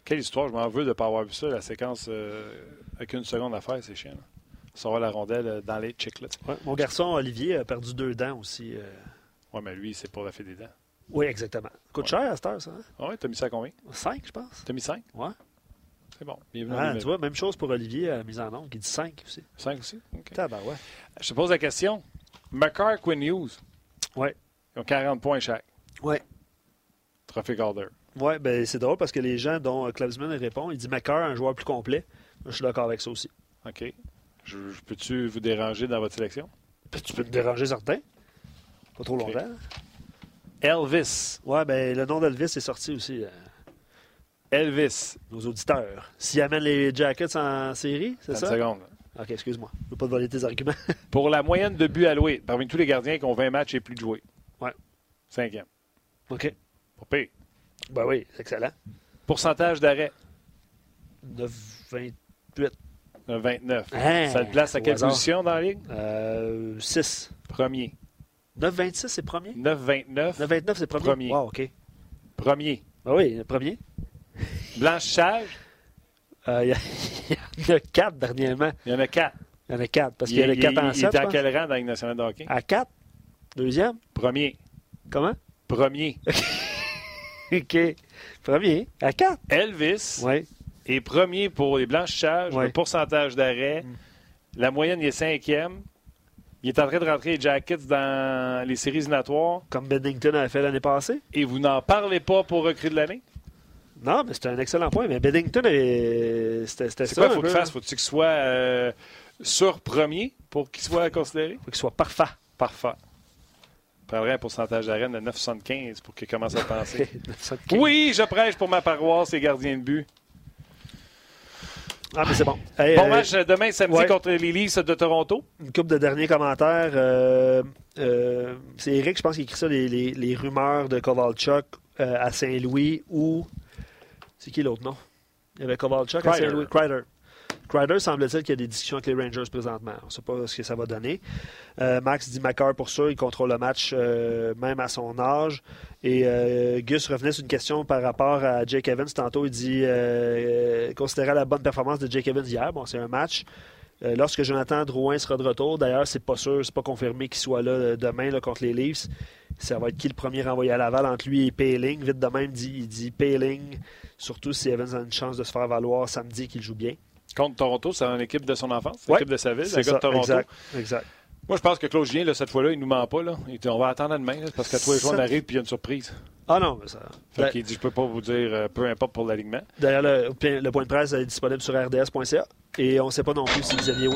quelle histoire, je m'en veux de ne pas avoir vu ça, la séquence euh, avec une seconde à faire, c'est chiant. Ça va la rondelle dans les chiclets. Ouais, mon garçon Olivier a perdu deux dents aussi. Oui, mais lui, c'est pour la fait des dents. Oui, exactement. Coûte cher à cette heure, ça. Hein? Oui, t'as mis ça à combien? Cinq, je pense. T'as mis cinq? Oui. C'est bon. Bienvenue ah, tu vois, même chose pour Olivier à la mise en ombre, qui dit 5 aussi. 5 aussi? OK. ouais. Je te pose la question. McCarr, Quinn Hughes. Oui. Ils ont 40 points chaque. Oui. Trophée Calder. Oui, ben c'est drôle parce que les gens dont Klausman répond, il dit McCarr, un joueur plus complet. je suis d'accord avec ça aussi. OK. Je, peux-tu vous déranger dans votre sélection? Tu peux te déranger certain. Pas trop longtemps. Elvis. Oui, ben le nom d'Elvis est sorti aussi. Euh, Elvis. Nos auditeurs. S'ils amènent les Jackets en série, c'est ça? secondes. OK, excuse-moi. Je ne veux pas te voler tes arguments. Pour la moyenne de buts alloués, parmi tous les gardiens qui ont 20 matchs et plus de jouer. Ouais. Cinquième. OK. Pour pire. Ben oui, c'est excellent. Pourcentage d'arrêt. 9,28. 29. Hein? ça te place à quelle position dans la ligue? Euh, 6. Premier. 9,26, c'est premier? 9,29. 9,29, c'est premier? Premier. Wow, OK. Premier. Ah oui, premier. Blanchissage? Euh, il y, en a quatre dernièrement. Il y en a quatre. Il y en a quatre, parce qu'il y a le 4 en 7. Il est à quel rang dans la nationale de hockey? À 4. Deuxième? Premier. Comment? Premier. OK. Premier. À 4. Elvis oui. est premier pour les blanchissages, le pourcentage d'arrêt. Mm. La moyenne, il est cinquième. Il est en train de rentrer les Jackets dans les séries éliminatoires. Comme Bennington avait fait l'année passée. Et vous n'en parlez pas pour recruter de l'année? Non, mais c'est un excellent point. Mais Beddington, c'était ça. C'est quoi faut qu'il fasse? Faut qu'il soit euh, sur premier pour qu'il soit considéré? faut qu'il soit parfait. Parfait. Prendrait un pourcentage d'arène de 9,75 pour qu'il commence à penser. oui, je prêche pour ma paroisse et gardien de but. Ah, mais c'est bon. bon euh, match demain samedi contre les Leafs de Toronto. Une couple de derniers commentaires. Euh, c'est Eric, je pense, qui écrit ça, les, les rumeurs de Kovalchuk à Saint-Louis ou c'est qui l'autre nom? Il y avait Kovalchuk à Saint-Louis. Kreider. Kreider, semble-t-il qu'il y a des discussions avec les Rangers présentement. On ne sait pas ce que ça va donner. Euh, Max dit Macar pour ça. Il contrôle le match euh, même à son âge. Et euh, Gus revenait sur une question par rapport à Jake Evans. Tantôt, il dit considérer la bonne performance de Jake Evans hier. Bon, c'est un match. lorsque Jonathan Drouin sera de retour, d'ailleurs, c'est pas sûr, c'est pas confirmé qu'il soit là demain là, contre les Leafs. Ça va être qui le premier renvoyé à Laval entre lui et Payling? Vite de même, dit, il dit Payling Surtout si Evans a une chance de se faire valoir samedi qu'il joue bien. Contre Toronto, c'est une équipe de son enfance, une équipe de sa ville, un gars de Toronto. Exact, Moi, je pense que Claude Julien, cette fois-là, il ne nous ment pas. Là. on va attendre demain, parce qu'à tous les jours, on arrive puis il y a une surprise. Ah non, mais ça. Fait dit Je peux pas vous dire, euh, peu importe pour l'alignement. D'ailleurs, le, point de presse est disponible sur rds.ca. Et on ne sait pas non plus si Xavier.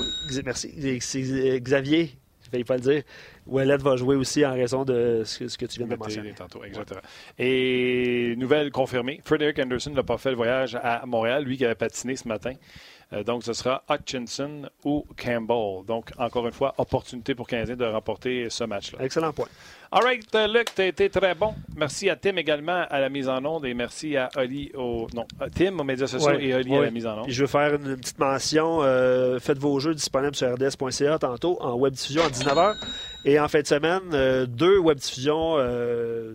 Merci. Si Xavier Je vais pas le dire. Ouellet va jouer aussi en raison de ce que, tu viens de mentionner. Tantôt, exactement. Et nouvelle confirmée, Frederick Anderson n'a pas fait le voyage à Montréal, lui qui avait patiné ce matin. Euh, donc, ce sera Hutchinson ou Campbell. Donc, encore une fois, opportunité pour Canadien de remporter ce match-là. Excellent point. All right, euh, Luc, tu as été très bon. Merci à Tim également à la mise en onde et merci à Oli au. Non, Tim aux médias sociaux et Oli à la mise en onde. je veux faire une, petite mention. Euh, faites vos jeux disponibles sur rds.ca tantôt en web diffusion à 19h. Et en fin de semaine, euh, deux web diffusions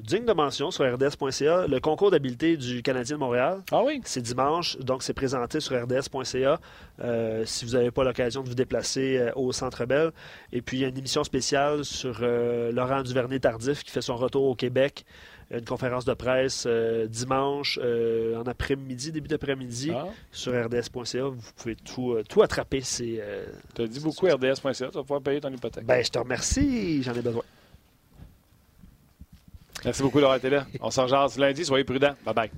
dignes de mention sur rds.ca. Le concours d'habileté du Canadien de Montréal. Ah oui? C'est dimanche, donc c'est présenté sur rds.ca si vous n'avez pas l'occasion de vous déplacer au Centre Bell. Et puis, il y a une émission spéciale sur Laurent Duvernay Tardif qui fait son retour au Québec. Une conférence de presse euh, dimanche euh, en après-midi, début d'après-midi ah. sur rds.ca. Vous pouvez tout, euh, tout attraper. Tu as dit beaucoup rds.ca. Tu vas pouvoir payer ton hypothèque. Ben, je te remercie. J'en ai besoin. Merci beaucoup d'avoir été là. On s'en jase lundi. Soyez prudents. Bye bye.